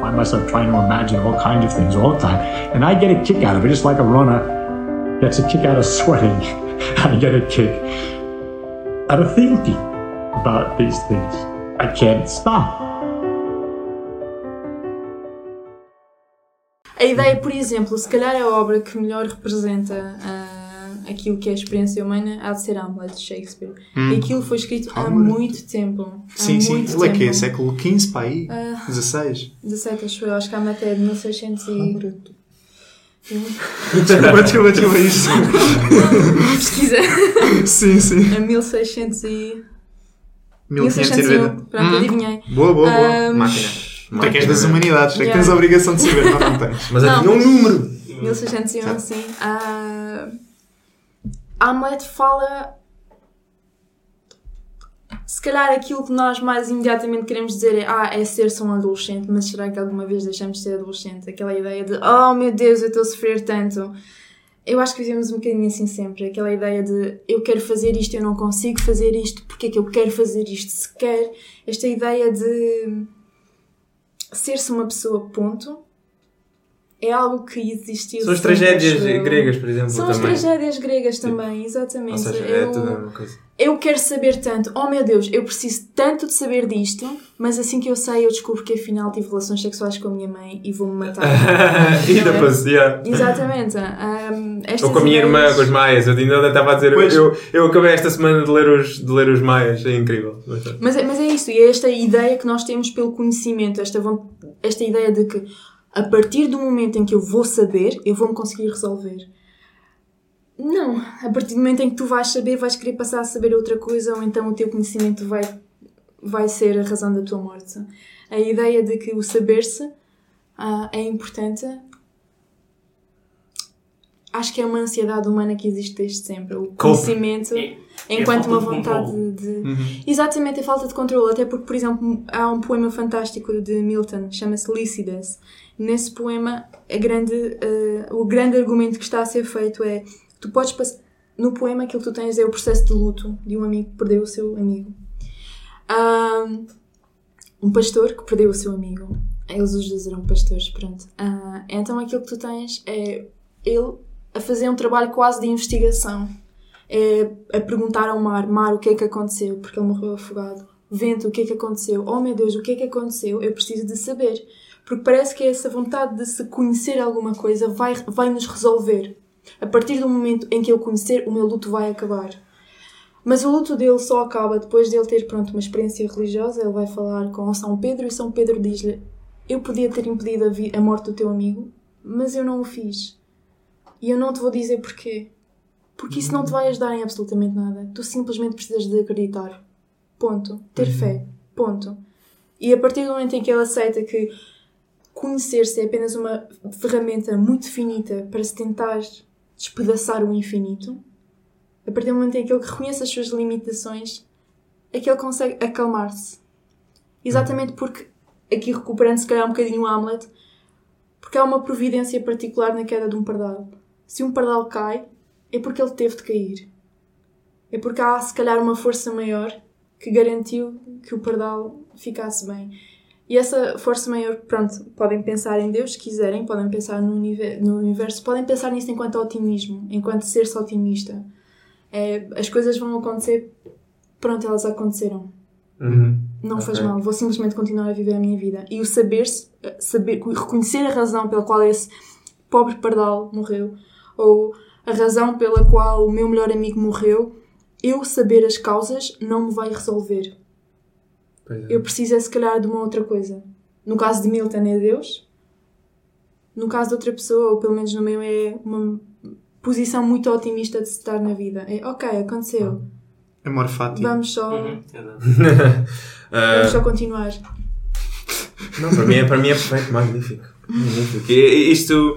find myself trying to imagine all kinds of things all the time. And I get a kick out of it, just like a runner gets a kick out of sweating. I get a kick out of thinking about these things. I can't stop. A ideia, por exemplo, se calhar a obra que melhor representa uh, aquilo que é a experiência humana há de ser Hamlet de Shakespeare. Hum. E aquilo foi escrito há Hamlet. muito tempo. Há Sim, sim. muito Ele é que é século XV para aí? Ah. 16. 17, acho eu. Acho que Hamlet é de 1600 e... Desculpa, desculpa, desculpa isso. Pesquisa. sim, sim. A 1600 e... 1590. Pronto, Hum. adivinhei. Boa, boa, boa. Ahm, Máquina. Tu é que és das humanidades, é que Yeah. tens a obrigação de saber, não, não tens. Mas Não, havia um número. 1601, sim. Ah, Hamlet fala. Se calhar aquilo que nós mais imediatamente queremos dizer é Ah, é ser-se um adolescente, mas será que alguma vez deixamos de ser adolescente? Aquela ideia de Oh meu Deus, eu estou a sofrer tanto. Eu acho que vivemos um bocadinho assim sempre. Aquela ideia de eu quero fazer isto, eu não consigo fazer isto, porque é que eu quero fazer isto sequer? Esta ideia de ser-se uma pessoa, ponto, é algo que existiu. São as tragédias eu. gregas, por exemplo, São as também. tragédias gregas também, exatamente. Ou seja, eu, é tudo a mesma coisa. eu quero saber tanto, oh meu Deus, eu preciso tanto de saber disto, mas assim que eu sei, eu descubro que afinal tive relações sexuais com a minha mãe e vou-me matar. e é? depois, yeah. Exatamente. estas Ou com a minha irmã, com os Maias. Eu ainda estava a dizer. Pois. Eu, eu acabei esta semana de ler os, de ler os Maias. É incrível. Mas é, mas é isso, e é esta ideia que nós temos pelo conhecimento, esta, esta ideia de que a partir do momento em que eu vou saber, eu vou-me conseguir resolver. Não, a partir do momento em que tu vais saber, vais querer passar a saber outra coisa, ou então o teu conhecimento vai, vai ser a razão da tua morte. A ideia de que o saber-se ah, é importante, acho que é uma ansiedade humana que existe desde sempre. O conhecimento, enquanto falta uma de vontade controle. de, Exatamente, a falta de controle. Até porque, por exemplo, há um poema fantástico de Milton, chama-se Lycidas. Nesse poema, a grande, eh, o grande argumento que está a ser feito é: tu podes passar. No poema, aquilo que tu tens é o processo de luto de um amigo que perdeu o seu amigo. Ah, um pastor que perdeu o seu amigo. Eles os dois eram pastores, pronto. Ah, então aquilo que tu tens é ele a fazer um trabalho quase de investigação. É a perguntar ao mar, mar, o que é que aconteceu? Porque ele morreu afogado. Vento, o que é que aconteceu? Oh meu Deus, o que é que aconteceu? Eu preciso de saber. Porque parece que essa vontade de se conhecer alguma coisa vai, vai nos resolver. A partir do momento em que eu conhecer, o meu luto vai acabar. Mas o luto dele só acaba depois dele ter pronto, uma experiência religiosa. Ele vai falar com São Pedro e São Pedro diz-lhe: Eu podia ter impedido a, a morte do teu amigo, mas eu não o fiz. E eu não te vou dizer porquê. Porque isso não te vai ajudar em absolutamente nada. Tu simplesmente precisas de acreditar. Ponto. Ter fé. Ponto. E a partir do momento em que ele aceita que conhecer-se é apenas uma ferramenta muito finita para se tentar despedaçar o infinito, a partir do momento em que ele reconhece as suas limitações, é que ele consegue acalmar-se. Exatamente porque, aqui recuperando se calhar um bocadinho o Hamlet, porque há uma providência particular na queda de um pardal. Se um pardal cai, é porque ele teve de cair. É porque há se calhar uma força maior que garantiu que o pardal ficasse bem. E essa força maior, pronto, podem pensar em Deus se quiserem, podem pensar no, no universo, podem pensar nisso enquanto otimismo, enquanto ser-se otimista. É, as coisas vão acontecer, pronto, elas aconteceram. Uhum. Não Ok. faz mal, vou simplesmente continuar a viver a minha vida. E o saber-se, eh, saber, reconhecer a razão pela qual esse pobre pardal morreu, ou a razão pela qual o meu melhor amigo morreu, eu saber as causas não me vai resolver. Pois é. Eu preciso, é, se calhar, de uma outra coisa. No caso de Milton, é Deus. No caso de outra pessoa, ou pelo menos no meu, é uma posição muito otimista de se estar na vida. É, ok, aconteceu. Amor fati. Vamos só, Uhum. Ah, vamos só continuar. Não, para mim, é- para mim é perfeito, magnífico. magnífico. E- Isto,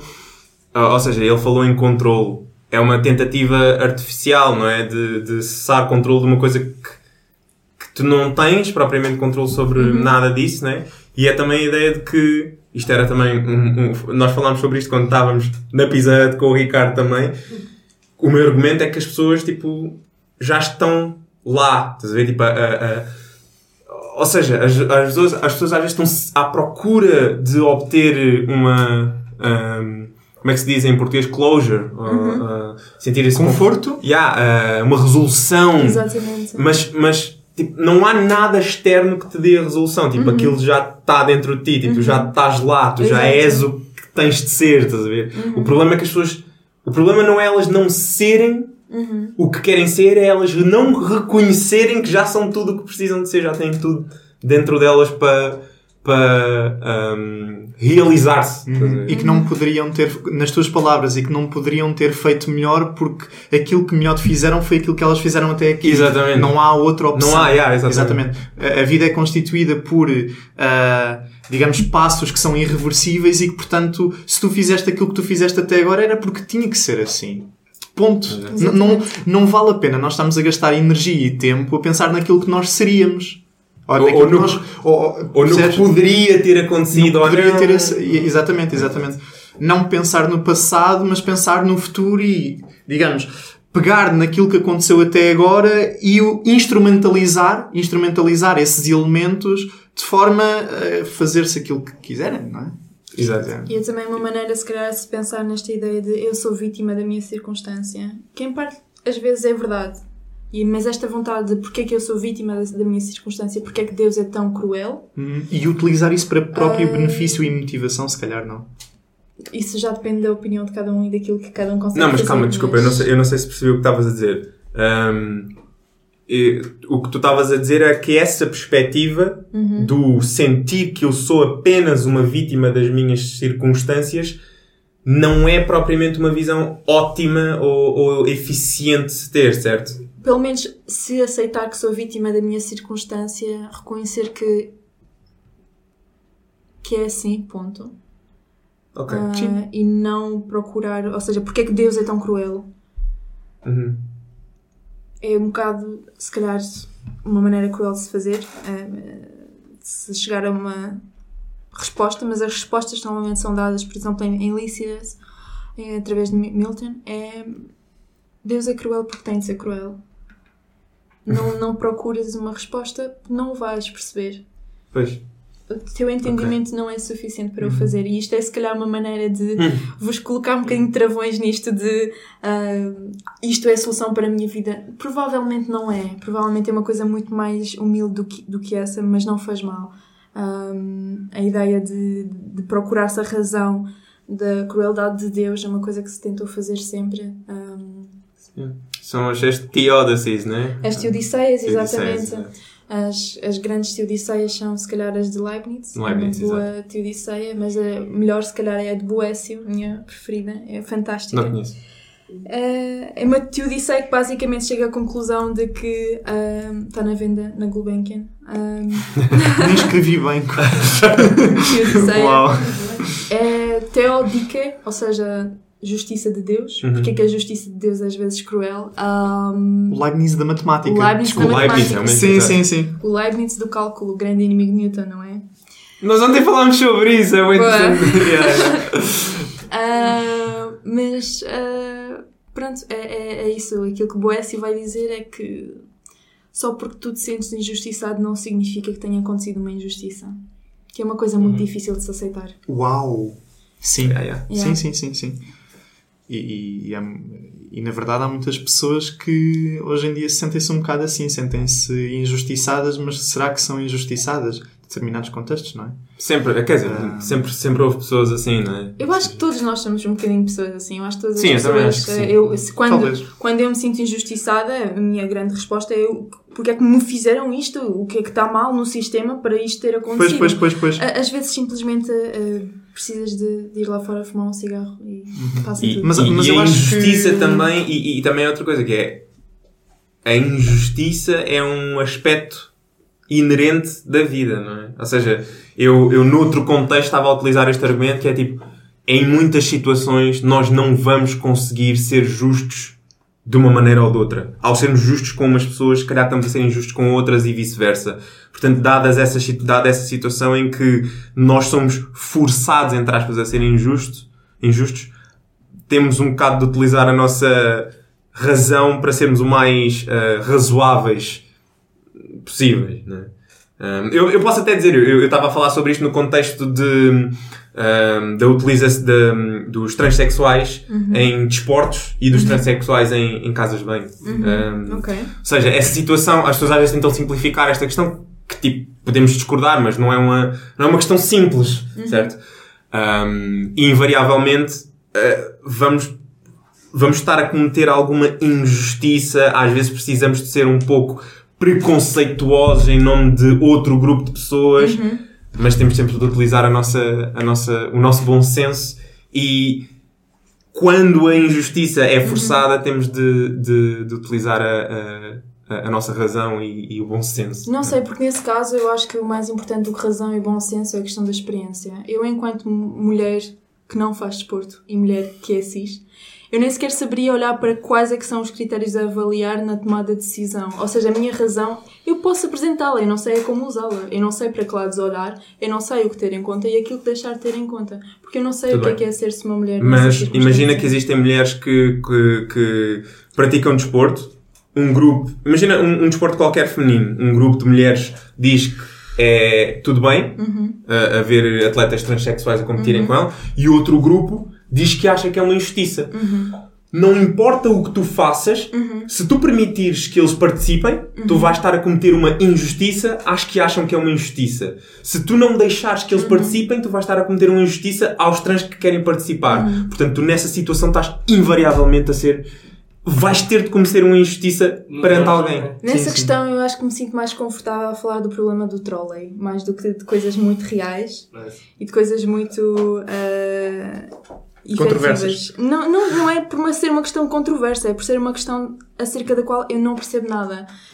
ou seja, ele falou em controle. É uma tentativa artificial, não é? De, de cessar controle de uma coisa que, que tu não tens propriamente controle sobre nada disso, não é? E é também a ideia de que isto era também um, um- nós falámos sobre isto quando estávamos na Pizza com o Ricardo também. O meu argumento é que as pessoas tipo já estão lá, estás a ver? Tipo, a- a- a- ou seja, as, as, pessoas, as pessoas às vezes estão à procura de obter uma. Um, como é que se diz em português? Closure. Uhum. Uh, sentir esse conforto. Yeah, uh, uma resolução. Exatamente. Mas, mas tipo, não há nada externo que te dê a resolução. Tipo, uhum. aquilo já está dentro de ti. Tipo, uhum. tu já estás lá, tu Exato. já és o que tens de ser, estás a ver? Uhum. O problema é que as pessoas. O problema não é elas não serem uhum. o que querem ser, é elas não reconhecerem que já são tudo o que precisam de ser, já têm tudo dentro delas para para um, realizar-se. Uhum. E que não poderiam ter, nas tuas palavras, e que não poderiam ter feito melhor porque aquilo que melhor te fizeram foi aquilo que elas fizeram até aqui. Exatamente. Não há outra opção. Não há, yeah, exatamente. exatamente. A vida é constituída por, uh, digamos, passos que são irreversíveis e que, portanto, se tu fizeste aquilo que tu fizeste até agora era porque tinha que ser assim. Ponto. Não, não vale a pena nós estamos a gastar energia e tempo a pensar naquilo que nós seríamos. Ou, ou, no, nós, ou, ou no que poderia ter acontecido. poderia ter exatamente, exatamente. Não pensar no passado, mas pensar no futuro e, digamos, pegar naquilo que aconteceu até agora e o instrumentalizar, instrumentalizar esses elementos de forma a fazer-se aquilo que quiserem, não é? Exato. E é também uma maneira, se calhar, de se pensar nesta ideia de eu sou vítima da minha circunstância, que em parte às vezes é verdade e, mas esta vontade de porque é que eu sou vítima da, da minha circunstância, porque é que Deus é tão cruel. Hum, e utilizar isso para próprio uh, benefício e motivação, se calhar não. Isso já depende da opinião de cada um e daquilo que cada um consegue Não, mas fazer, calma, desculpa, eu não, sei, eu não sei se percebi o que estavas a dizer. Um, e, o que tu estavas a dizer é que essa perspectiva uhum. do sentir que eu sou apenas uma vítima das minhas circunstâncias não é propriamente uma visão ótima ou, ou eficiente de ter, certo? pelo menos se aceitar que sou vítima da minha circunstância, reconhecer que que é assim, ponto. Ok. Uh, e não procurar, ou seja, porque é que Deus é tão cruel? Uhum. É um bocado, se calhar, uma maneira cruel de se fazer, uh, de se chegar a uma resposta, mas as respostas normalmente são dadas, por exemplo, em, em Lícidas, através de Milton, é Deus é cruel porque tem de ser cruel não, não procuras uma resposta, não vais perceber. Pois. O teu entendimento okay. não é suficiente para o fazer. E isto é, se calhar, uma maneira de hum. vos colocar um bocadinho de travões nisto de uh, isto é a solução para a minha vida. Provavelmente não é. Provavelmente é uma coisa muito mais humilde do que, do que essa, mas não faz mal. Um, a ideia de, de procurar-se a razão da crueldade de Deus é uma coisa que se tentou fazer sempre. Um, são as, as não é? As teodiceias, exatamente. As, as grandes teodiceias são, se calhar, as de Leibniz. Leibniz, uma boa exato. teodiceia, mas a melhor, se calhar, é a de Boécio, minha preferida. É fantástica. Não conheço. Uh, é uma teodiceia que basicamente chega à conclusão de que uh, está na venda na Gulbenkian. Um... Nem escrevi bem. teodiceia. Uau. É teodike, ou seja, justiça de Deus. Uhum. Porque é que a justiça de Deus é às vezes cruel? Um, o Leibniz da matemática. O Leibniz Desculpa, da matemática. Leibniz, sim, sim, sim. O Leibniz do cálculo, o grande inimigo de Newton, não é? Nós ontem falámos sobre isso, é muito interessante. uh, mas, uh, pronto, é, é, é, isso. Aquilo que Boécio vai dizer é que só porque tu te sentes injustiçado não significa que tenha acontecido uma injustiça. Que é uma coisa muito uhum. difícil de se aceitar. Uau! Sim, yeah, yeah. sim, sim, sim, sim. E, e, e, há, e, na verdade há muitas pessoas que hoje em dia sentem-se um bocado assim, sentem-se injustiçadas, mas será que são injustiçadas? Determinados contextos, não é? Sempre, quer dizer, uh... sempre, sempre houve pessoas assim, não é? Eu acho que todos nós somos um bocadinho pessoas assim. Eu acho que todas sim, as pessoas. acho que sim. Eu, quando, quando eu me sinto injustiçada, a minha grande resposta é porque é que me fizeram isto? O que é que está mal no sistema para isto ter acontecido? Pois, pois, pois, pois. Às vezes simplesmente. Uh, precisas de, de, ir lá fora fumar um cigarro e uhum. passa e, tudo. Mas, mas e a injustiça que... também, e, e, também é outra coisa que é a injustiça é um aspecto inerente da vida, não é? Ou seja, eu, eu noutro contexto estava a utilizar este argumento que é tipo, em muitas situações nós não vamos conseguir ser justos de uma maneira ou de outra. Ao sermos justos com umas pessoas, se calhar estamos a ser injustos com outras e vice-versa. Portanto, dadas essas, dada essa situação em que nós somos forçados, entre aspas, a ser injusto, injustos, temos um bocado de utilizar a nossa razão para sermos o mais uh, razoáveis possíveis. Né? Um, eu, eu posso até dizer, eu estava a falar sobre isto no contexto de, um, da utilização de- dos transexuais em desportos e dos transexuais em, em casas de banho. Um, Ok. ou seja, essa situação, as pessoas às vezes tentam simplificar esta questão, que tipo, podemos discordar, mas não é uma, não é uma questão simples, certo? Um, e invariavelmente uh, vamos, vamos estar a cometer alguma injustiça, às vezes precisamos de ser um pouco preconceituosos em nome de outro grupo de pessoas, mas temos sempre de utilizar a nossa, a nossa, o nosso bom senso e quando a injustiça é forçada, temos de, de, de utilizar a, a, a nossa razão e, e o bom senso. Não sei, porque nesse caso eu acho que o mais importante do que razão e bom senso é a questão da experiência. Eu, enquanto mu- mulher que não faz desporto e mulher que é cis, eu nem sequer saberia olhar para quais é que são os critérios a avaliar na tomada de decisão. Ou seja, a minha razão, eu posso apresentá-la, eu não sei é como usá-la. Eu não sei para que lados olhar, eu não sei o que ter em conta e aquilo que deixar de ter em conta. Porque eu não sei Tudo o que é bem. que é ser-se uma mulher Mas imagina que existem mulheres que, que, que praticam desporto, um grupo, imagina um, um desporto qualquer feminino, um grupo de mulheres diz que é tudo bem Uhum. a, a ver atletas transexuais a competirem com ela, e outro grupo diz que acha que é uma injustiça. Uhum. Não importa o que tu faças, se tu permitires que eles participem, Uhum. tu vais estar a cometer uma injustiça às que acham que é uma injustiça. Se tu não deixares que eles participem, tu vais estar a cometer uma injustiça aos trans que querem participar. Portanto, tu nessa situação estás invariavelmente a ser. Vais ter de cometer uma injustiça Não perante alguém. é? Nessa Sim, sim. questão eu acho que me sinto mais confortável a falar do problema do trolley, mais do que de coisas muito reais e de coisas muito uh, Controversas. Não, não, não é por uma- ser uma questão controversa, é por ser uma questão acerca da qual eu não percebo nada.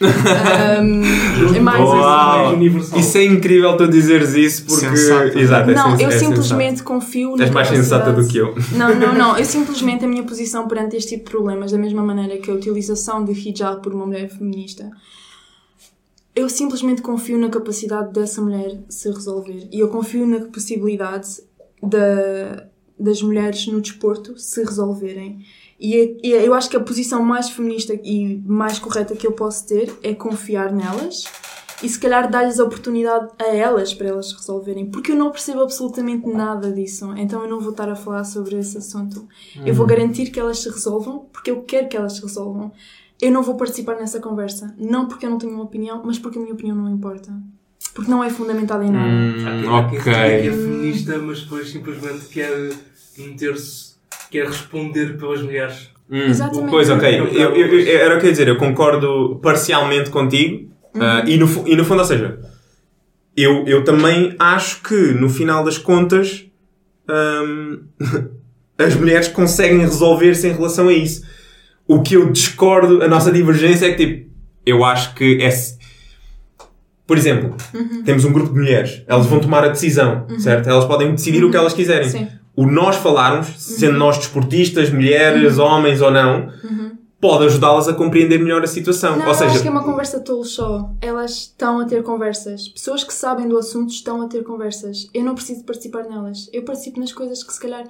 Um, é mais Uau. universal. Isso é incrível tu dizeres isso porque. Sensato. Exato, é Não, sens- eu é simplesmente confio sensato. És na mais sensata do que eu. Não, não, não. Eu simplesmente a minha posição perante este tipo de problemas, da mesma maneira que a utilização do hijab por uma mulher feminista, eu simplesmente confio na capacidade dessa mulher se resolver. E eu confio na possibilidade da, das mulheres no desporto se resolverem. E, é- é- eu acho que a posição mais feminista e mais correta que eu posso ter é confiar nelas e se calhar dar-lhes a oportunidade a elas para elas resolverem, porque eu não percebo absolutamente nada disso, então eu não vou estar a falar sobre esse assunto. Eu vou garantir que elas se resolvam, porque eu quero que elas se resolvam. Eu não vou participar nessa conversa, não porque eu não tenho uma opinião, mas porque a minha opinião não importa. Porque não é fundamentada em nada. Hum, é ok. feminista, mas depois simplesmente quer meter-se, quer responder pelas mulheres. Hum, Exatamente. Pois, ok. Eu- Eu, eu- eu- era o que eu ia dizer. Eu concordo parcialmente contigo. ah, e, no, e no fundo, ou seja, eu, eu também acho que no final das contas hum, as mulheres conseguem resolver-se em relação a isso. O que eu discordo, a nossa divergência é que tipo, eu acho que é. Por exemplo, temos um grupo de mulheres, elas vão tomar a decisão, certo? Elas podem decidir o que elas quiserem Sim. O nós falarmos, sendo nós desportistas, mulheres, homens ou não, pode ajudá-las a compreender melhor a situação. Não, ou seja, eu acho que é uma conversa tolo só. Elas estão a ter conversas. Pessoas que sabem do assunto estão a ter conversas. Eu não preciso participar nelas. Eu participo nas coisas que se calhar.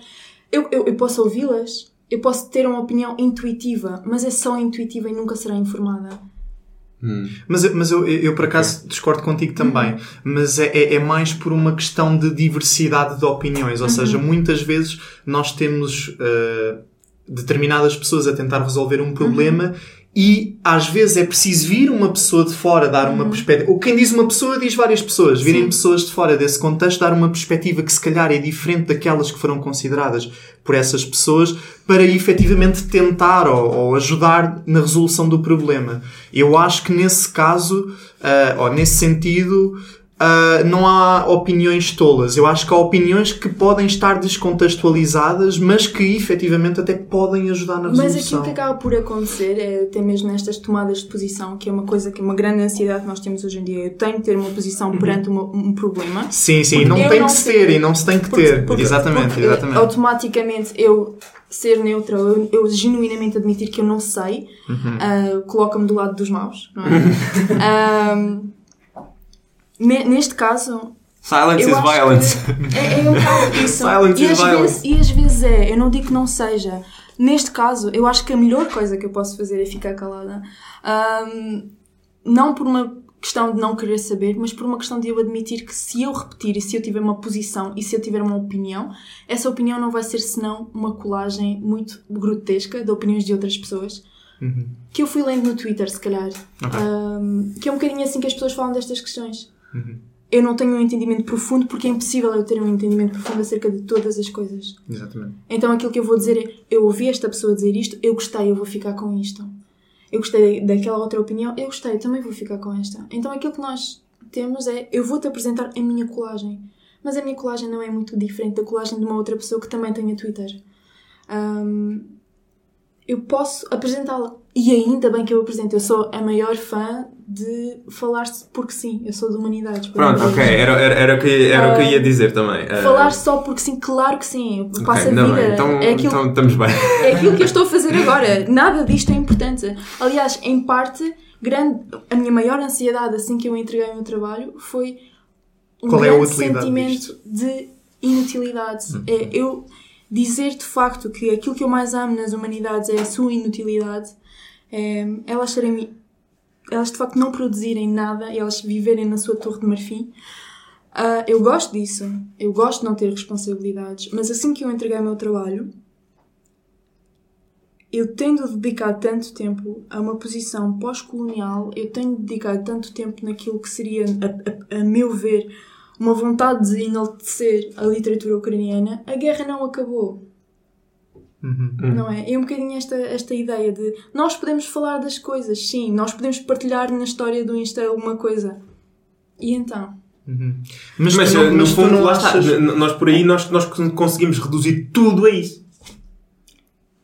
Eu, eu, eu posso ouvi-las, eu posso ter uma opinião intuitiva, mas é só intuitiva e nunca será informada. Mas, eu- mas eu, eu, eu, por acaso discordo contigo também, mas é, é, é mais por uma questão de diversidade de opiniões, ou seja, muitas vezes nós temos uh, determinadas pessoas a tentar resolver um problema e às vezes é preciso vir uma pessoa de fora dar uma perspectiva. Ou quem diz uma pessoa diz várias pessoas. Virem Sim. pessoas de fora desse contexto dar uma perspectiva que se calhar é diferente daquelas que foram consideradas por essas pessoas para efetivamente tentar ou, ou ajudar na resolução do problema. Eu acho que nesse caso, ah, ou nesse sentido, ah, não há opiniões tolas. Eu acho que há opiniões que podem estar descontextualizadas, mas que efetivamente até podem ajudar na resolução. Mas aquilo que acaba por acontecer é até mesmo nestas tomadas de posição, que é uma coisa que é uma grande ansiedade que nós temos hoje em dia. Eu tenho que ter uma posição perante uma- um problema. Sim, sim, não tem não que se sei- ter e não se tem que Porque- ter. porque- exatamente, porque, exatamente. Automaticamente eu ser neutra, eu, eu genuinamente admitir que eu não sei, Uhum. ah, coloca-me do lado dos maus, não é? ne- neste caso, silence is violence. que é, é um bocado isso. Silence e, is violence. vezes, e às vezes é, eu não digo que não seja. Neste caso, eu acho que a melhor coisa que eu posso fazer é ficar calada. Ahm, não por uma questão de não querer saber, mas por uma questão de eu admitir que se eu repetir e se eu tiver uma posição e se eu tiver uma opinião, essa opinião não vai ser senão uma colagem muito grotesca de opiniões de outras pessoas. Que eu fui lendo no Twitter, se calhar. Um, que é um bocadinho assim que as pessoas falam destas questões. Eu não tenho um entendimento profundo porque é impossível eu ter um entendimento profundo acerca de todas as coisas. Exatamente. Então aquilo que eu vou dizer é: eu ouvi esta pessoa dizer isto, eu gostei, eu vou ficar com isto. Eu gostei daquela outra opinião, eu gostei, também vou ficar com esta. Então aquilo que nós temos é: eu vou-te apresentar a minha colagem. Mas a minha colagem não é muito diferente da colagem de uma outra pessoa que também tenha Twitter. Ahm, eu posso apresentá-la. E ainda bem que eu apresento. Eu sou a maior fã de falar-se porque sim. Eu sou de humanidades. Pronto, ok, era, era, era, o que, era o que eu ia dizer também. Eh, Falar só porque sim, claro que sim. Eu ok, passo a vida. Então, é, aquilo, então estamos bem. é aquilo que eu estou a fazer agora. Nada disto é importante. Aliás, em parte, grande, a minha maior ansiedade assim que eu entreguei o meu trabalho foi um Qual é grande utilidade sentimento disto? de inutilidade. Hum. É eu dizer de facto que aquilo que eu mais amo nas humanidades é a sua inutilidade. É, elas serem elas de facto não produzirem nada elas viverem na sua torre de marfim. Ah, eu gosto disso. Eu gosto de não ter responsabilidades. Mas assim que eu entreguei o meu trabalho, eu tendo dedicado tanto tempo a uma posição pós-colonial, eu tenho dedicado tanto tempo naquilo que seria, a, a- a meu ver, uma vontade de enaltecer a literatura ucraniana, a guerra não acabou. Uhum. Não é? É um bocadinho esta, esta ideia de nós podemos falar das coisas, sim, nós podemos partilhar na história do Insta alguma coisa. E então? Mas, Mas, tu não, no mas tu fundo, lá está. Nós por aí nós, nós conseguimos reduzir tudo a isso.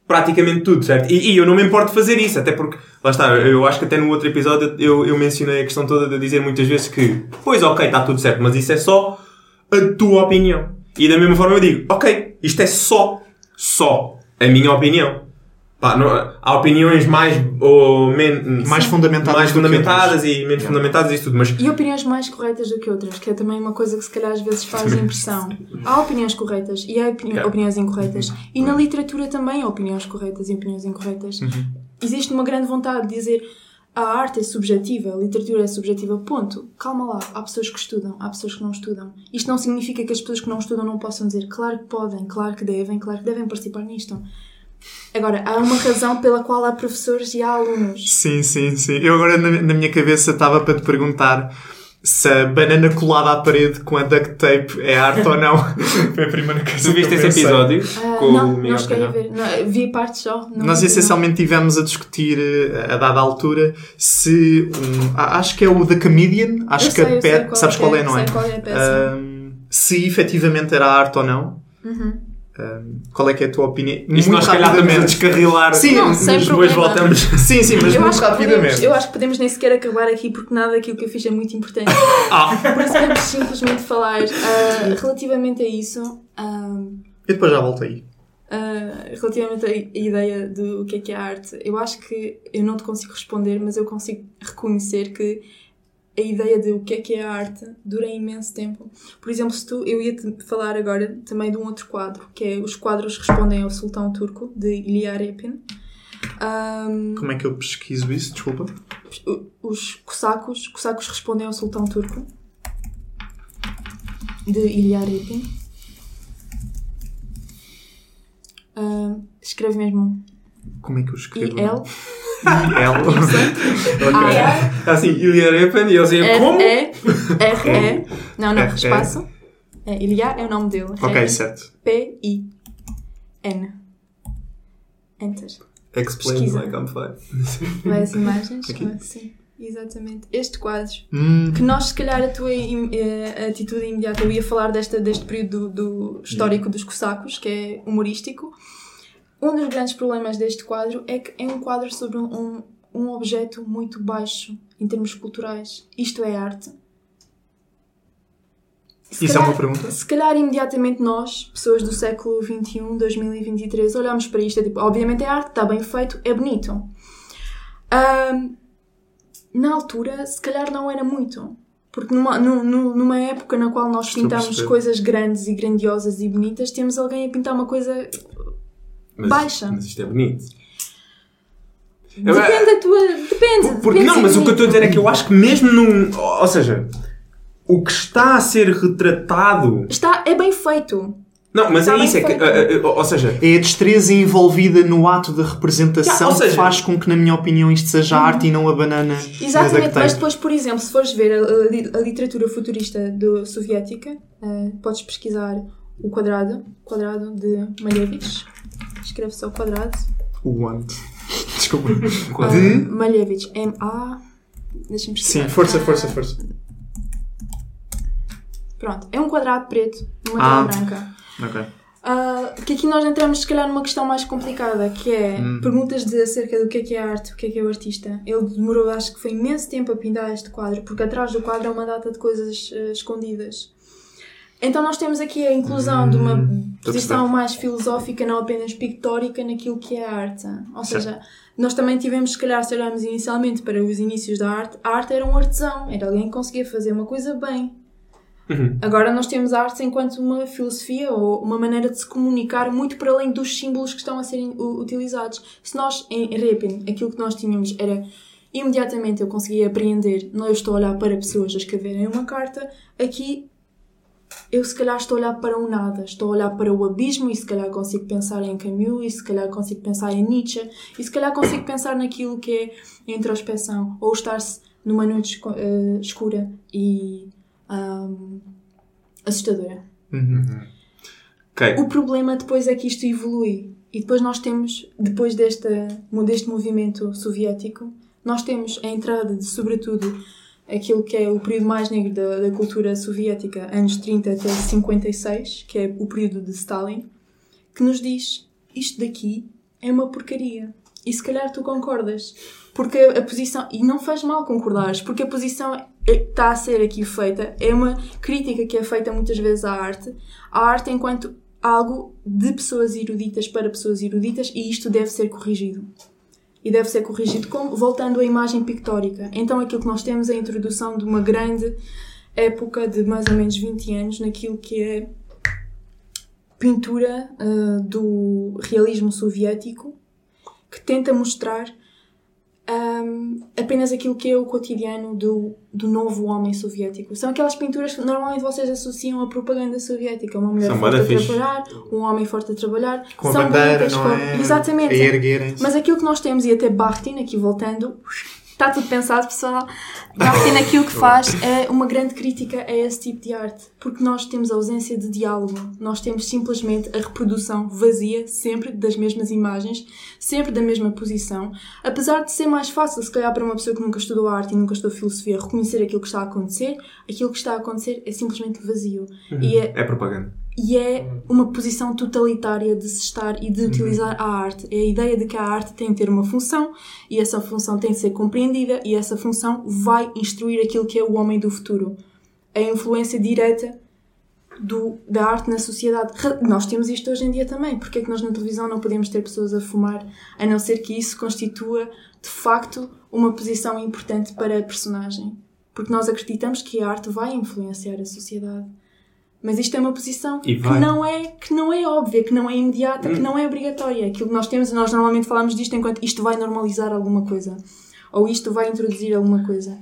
Praticamente tudo, certo? E, e eu não me importo de fazer isso, até porque, lá está, eu acho que até no outro episódio eu, eu mencionei a questão toda de dizer muitas vezes que, pois ok, está tudo certo, mas isso é só a tua opinião. E da mesma forma eu digo, ok, isto é só, só a minha opinião. Pá, não- há opiniões mais ou menos Mais fundamentadas mais fundamentadas e menos fundamentadas e tudo, mas E opiniões mais corretas do que outras, que é também uma coisa que se calhar às vezes faz impressão. Há opiniões corretas e há opini- Yeah. opiniões incorretas. E na literatura também há opiniões corretas e opiniões incorretas. Existe uma grande vontade de dizer a arte é subjetiva, a literatura é subjetiva, ponto. Calma lá, há pessoas que estudam, há pessoas que não estudam. Isto não significa que as pessoas que não estudam não possam dizer claro que podem, claro que devem, claro que devem participar nisto. Agora, há uma razão pela qual há professores e há alunos. Sim, sim, sim. Eu agora na, na minha cabeça estava para te perguntar se a banana colada à parede com a duct tape é arte ou não. Foi a primeira coisa tu viste esse episódio Ah, com o não, Miguel não cheguei a ver. Não, vi partes só. Não Nós vi, essencialmente tivemos a discutir eh, a dada altura se um, acho que é o The Comedian, acho Eu que sei, a Pet, qual sabes é, qual é, não é? sei qual é a peça. Ahm, se efetivamente era arte ou não. Uhum. Qual é que é a tua opinião? Isto nós, se calhar, estamos a descarrilar. Sim, Não, mas sem depois problema. voltamos. Sim, sim, mas Eu muito que podemos, rapidamente. eu acho que podemos nem sequer acabar aqui porque nada daquilo que eu fiz é muito importante. Ah, Por isso vamos simplesmente falar ah, relativamente a isso. eu depois já volto aí. ah, relativamente à ideia do que é que é arte, eu acho que eu não te consigo responder, mas eu consigo reconhecer que a ideia de o que é que é a arte dura imenso tempo. Por exemplo, se tu, eu ia-te falar agora também de um outro quadro, que é Os Quadros Respondem ao Sultão Turco, de Ilya Repin. Ahm, Como é que eu pesquiso isso? Desculpa. os cossacos, cossacos respondem ao sultão turco de Ilya Repin. Escreve mesmo Como é que eu escrevo? I-L I-L. A Assim, Ilya Repin e eles iam como? R-E-R-E Não, não, R-E. espaço é, Ilya é o nome dele ok, certo. P-I-N Enter Explain Pesquisa. like I'm five. Vai as imagens Aqui? Ah, Sim, exatamente Este quadro Hum, que nós, se calhar, a tua im- eh, atitude imediata, eu ia falar desta, deste período do, do histórico dos cossacos, que é humorístico. Um dos grandes problemas deste quadro é que é um quadro sobre um, um objeto muito baixo em termos culturais. Isto é arte. Se Isso é calhar- uma pergunta? Se calhar, imediatamente nós, pessoas do século XXI, 2023, olhamos para isto, é tipo, obviamente é arte, está bem feito, é bonito. Ahm, na altura, se calhar não era muito. Porque numa, nu- nu- numa época na qual nós Estou a pintamos perceber. coisas grandes e grandiosas e bonitas, temos alguém a pintar uma coisa Mas, Baixa. Mas isto é bonito. Depende da tua. Depende. Porque, depende não, mas o que eu estou a dizer é que eu acho que mesmo num. Ou seja, o que está a ser retratado. Está, é bem feito. Não, mas Está é isso, é que. eh, eh, ou seja, É a destreza envolvida no ato da representação Yeah, seja- que faz com que, na minha opinião, isto seja arte e não a banana. na Exatamente, mas depois, por exemplo, se fores ver a, a li- a literatura futurista do, soviética, eh, podes pesquisar o quadrado, quadrado de Malevich. Escreve só quadrado. O want. Desculpa. Ah, De. Malevich. M-A. Deixa-me pesquisar. Sim, força, Ah, força, força. Pronto, é um quadrado preto numa Ah. tela branca. Ok. Ah, que aqui nós entramos, se calhar, numa questão mais complicada, que é Hum. perguntas de, acerca do que é que é a arte, o que é que é o artista. Ele demorou, acho que foi imenso tempo a pintar este quadro, porque atrás do quadro é uma data de coisas eh, escondidas. Então nós temos aqui a inclusão de uma Hum, posição mais filosófica, não apenas pictórica, naquilo que é a arte. Ou seja, nós também tivemos, se calhar, se olharmos inicialmente para os inícios da arte, a arte era um artesão, era alguém que conseguia fazer uma coisa bem. Agora nós temos a arte enquanto uma filosofia ou uma maneira de se comunicar muito para além dos símbolos que estão a serem utilizados. Se nós, em Repin, aquilo que nós tínhamos era imediatamente eu conseguia apreender, não eu estou a olhar para pessoas a escreverem uma carta, aqui eu se calhar estou a olhar para um nada, estou a olhar para o abismo e se calhar consigo pensar em Camus e se calhar consigo pensar em Nietzsche e se calhar consigo pensar naquilo que é a introspeção ou estar-se numa noite eh, escura e ahm, assustadora. ok. O problema depois é que isto evolui e depois nós temos, depois desta, deste movimento soviético, nós temos a entrada de, sobretudo, aquilo que é o período mais negro da, da cultura soviética, anos 30 até 56, que é o período de Stalin, que nos diz isto daqui é uma porcaria. E se calhar tu concordas. Porque a posição. E não faz mal concordares, porque a posição é- está a ser aqui feita. É uma crítica que é feita muitas vezes à arte. A arte enquanto algo de pessoas eruditas para pessoas eruditas e isto deve ser corrigido. E deve ser corrigido como? Voltando à imagem pictórica. Então aquilo que nós temos é a introdução de uma grande época de mais ou menos 20 anos naquilo que é pintura ah, do realismo soviético que tenta mostrar ahm, apenas aquilo que é o cotidiano do, do novo homem soviético. São aquelas pinturas que normalmente vocês associam à propaganda soviética. Uma mulher São forte a fixe. trabalhar, um homem forte a trabalhar. Com a São bandeira, bonitas, não com- é? Exatamente. A erguerem-se. Mas aquilo que nós temos, e até Bakhtin, aqui voltando, está tudo pensado, pessoal. Bakhtin aquilo que faz é uma grande crítica a esse tipo de arte. Porque nós temos ausência de diálogo. Nós temos simplesmente a reprodução vazia, sempre das mesmas imagens, sempre da mesma posição. Apesar de ser mais fácil, se calhar, para uma pessoa que nunca estudou arte e nunca estudou filosofia, reconhecer aquilo que está a acontecer, aquilo que está a acontecer é simplesmente vazio. E é É propaganda. E é uma posição totalitária de se estar e de utilizar a arte. É a ideia de que a arte tem de ter uma função e essa função tem de ser compreendida e essa função vai instruir aquilo que é o homem do futuro. A influência direta do, da arte na sociedade. Nós temos isto hoje em dia também. Porque é que nós na televisão não podemos ter pessoas a fumar, a não ser que isso constitua, de facto, uma posição importante para a personagem? Porque nós acreditamos que a arte vai influenciar a sociedade. Mas isto é uma posição que não, é, que não é óbvia, que não é imediata, Hum. que não é obrigatória. Aquilo que nós temos, nós normalmente falamos disto enquanto isto vai normalizar alguma coisa. Ou isto vai introduzir alguma coisa.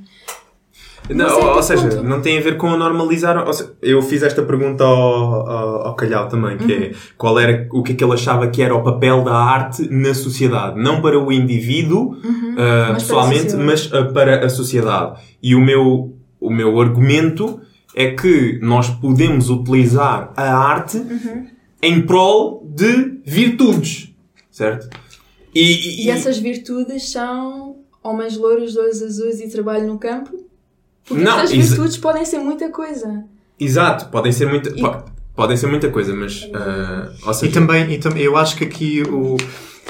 Não, ou, ou seja, ponto. não tem a ver com normalizar. seja, eu fiz esta pergunta ao, ao, ao Calhau também, que Uhum. é qual era o que é que ele achava que era o papel da arte na sociedade, não para o indivíduo Uhum. a pessoalmente, mas ah, para a sociedade. E o meu, o meu argumento é que nós podemos utilizar a arte Uhum. em prol de virtudes, certo? E, E essas virtudes são homens louros, olhos azuis e trabalho no campo? Porque Não, essas virtudes podem ser muita coisa. Exato, podem ser muita, E- po- podem ser muita coisa, mas ah, ou E seja, também, e também, eu acho que aqui o.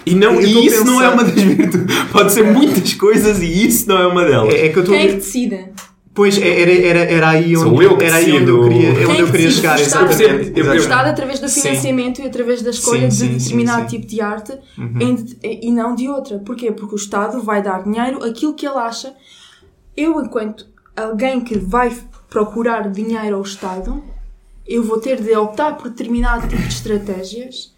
E, não, e isso não é uma das virtudes. Pode ser muitas coisas e isso não é uma delas. É, é que eu estou a Quem é que ver. Pois, é- era, era, era aí Sou onde eu era aí onde eu queria, Quem onde eu queria chegar. O Estado. Exatamente. Estado, através do Sim. financiamento e através da escolha Sim, sim, de sim, determinado sim. tipo de arte em de- e não de outra. Porquê? Porque o Estado vai dar dinheiro aquilo que ele acha. Eu, enquanto alguém que vai procurar dinheiro ao Estado, eu vou ter de optar por determinado tipo de estratégias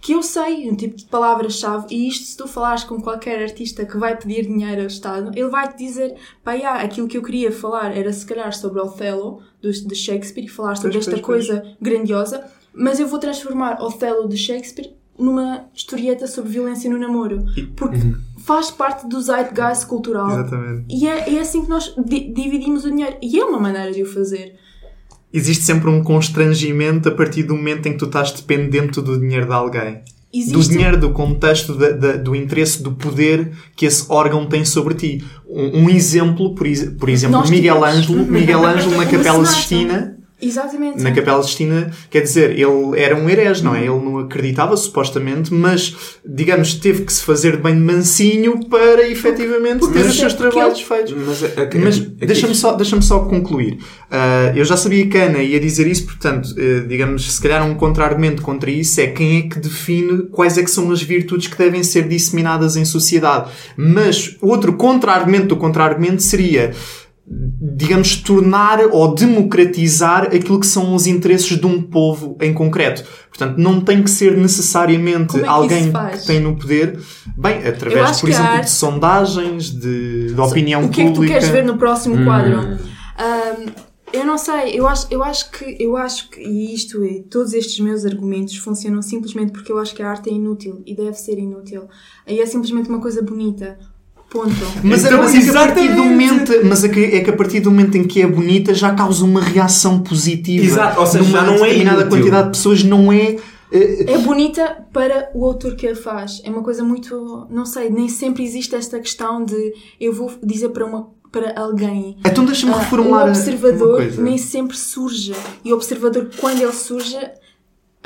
que eu sei, um tipo de palavras-chave, e isto se tu falares com qualquer artista que vai pedir dinheiro ao Estado, ele vai-te dizer, pá, yeah, aquilo que eu queria falar era se calhar sobre Othello, do, de Shakespeare, e falar sobre Pois, esta pois, coisa grandiosa, mas eu vou transformar Othello de Shakespeare numa historieta sobre violência no namoro. Porque faz parte do zeitgeist cultural. Exatamente. E é, é assim que nós di- dividimos o dinheiro. E é uma maneira de o fazer. Existe sempre um constrangimento a partir do momento em que tu estás dependente do dinheiro de alguém. Existe Do dinheiro, do contexto, da- da- do interesse, do poder que esse órgão tem sobre ti. Um, um exemplo, por, por exemplo, Nós Miguel tivemos. Ângelo, Miguel Ângelo na Capela. Sistina, Exatamente. na Capela Sistina, quer dizer, ele era um herege, não é? Ele não acreditava, supostamente, mas, digamos, teve que se fazer de bem de mansinho para, efetivamente, porque ter os seus é trabalhos ele- feitos. Mas, a- Mas deixa-me só, deixa só concluir. Ah, eu já sabia que a Ana ia dizer isso, portanto, eh, digamos, se calhar um contra-argumento contra isso é quem é que define quais é que são as virtudes que devem ser disseminadas em sociedade. Mas outro contra-argumento do contra-argumento seria digamos, tornar ou democratizar aquilo que são os interesses de um povo em concreto. Portanto, não tem que ser necessariamente Como é que alguém isso faz? que tem no poder, bem, através, por exemplo, arte- de sondagens, de, de opinião o que é que tu pública. queres ver no próximo quadro? Ahm, eu não sei, eu acho, eu acho que, eu acho que, e isto é, todos estes meus argumentos funcionam simplesmente porque eu acho que a arte é inútil e deve ser inútil. Aí é simplesmente uma coisa bonita. Ponto. Mas, Então, mas é que a partir do exatamente. momento, mas é que, é que a partir do momento em que é bonita já causa uma reação positiva. Exato, ou seja, numa já não é determinada inútil. quantidade de pessoas não é eh, É bonita para o autor que a faz. É uma coisa muito. Não sei, nem sempre existe esta questão de eu vou dizer para, uma, para alguém. Então deixa-me Ah, reformular o uma observador coisa. nem sempre surge. E o observador, quando ele surge,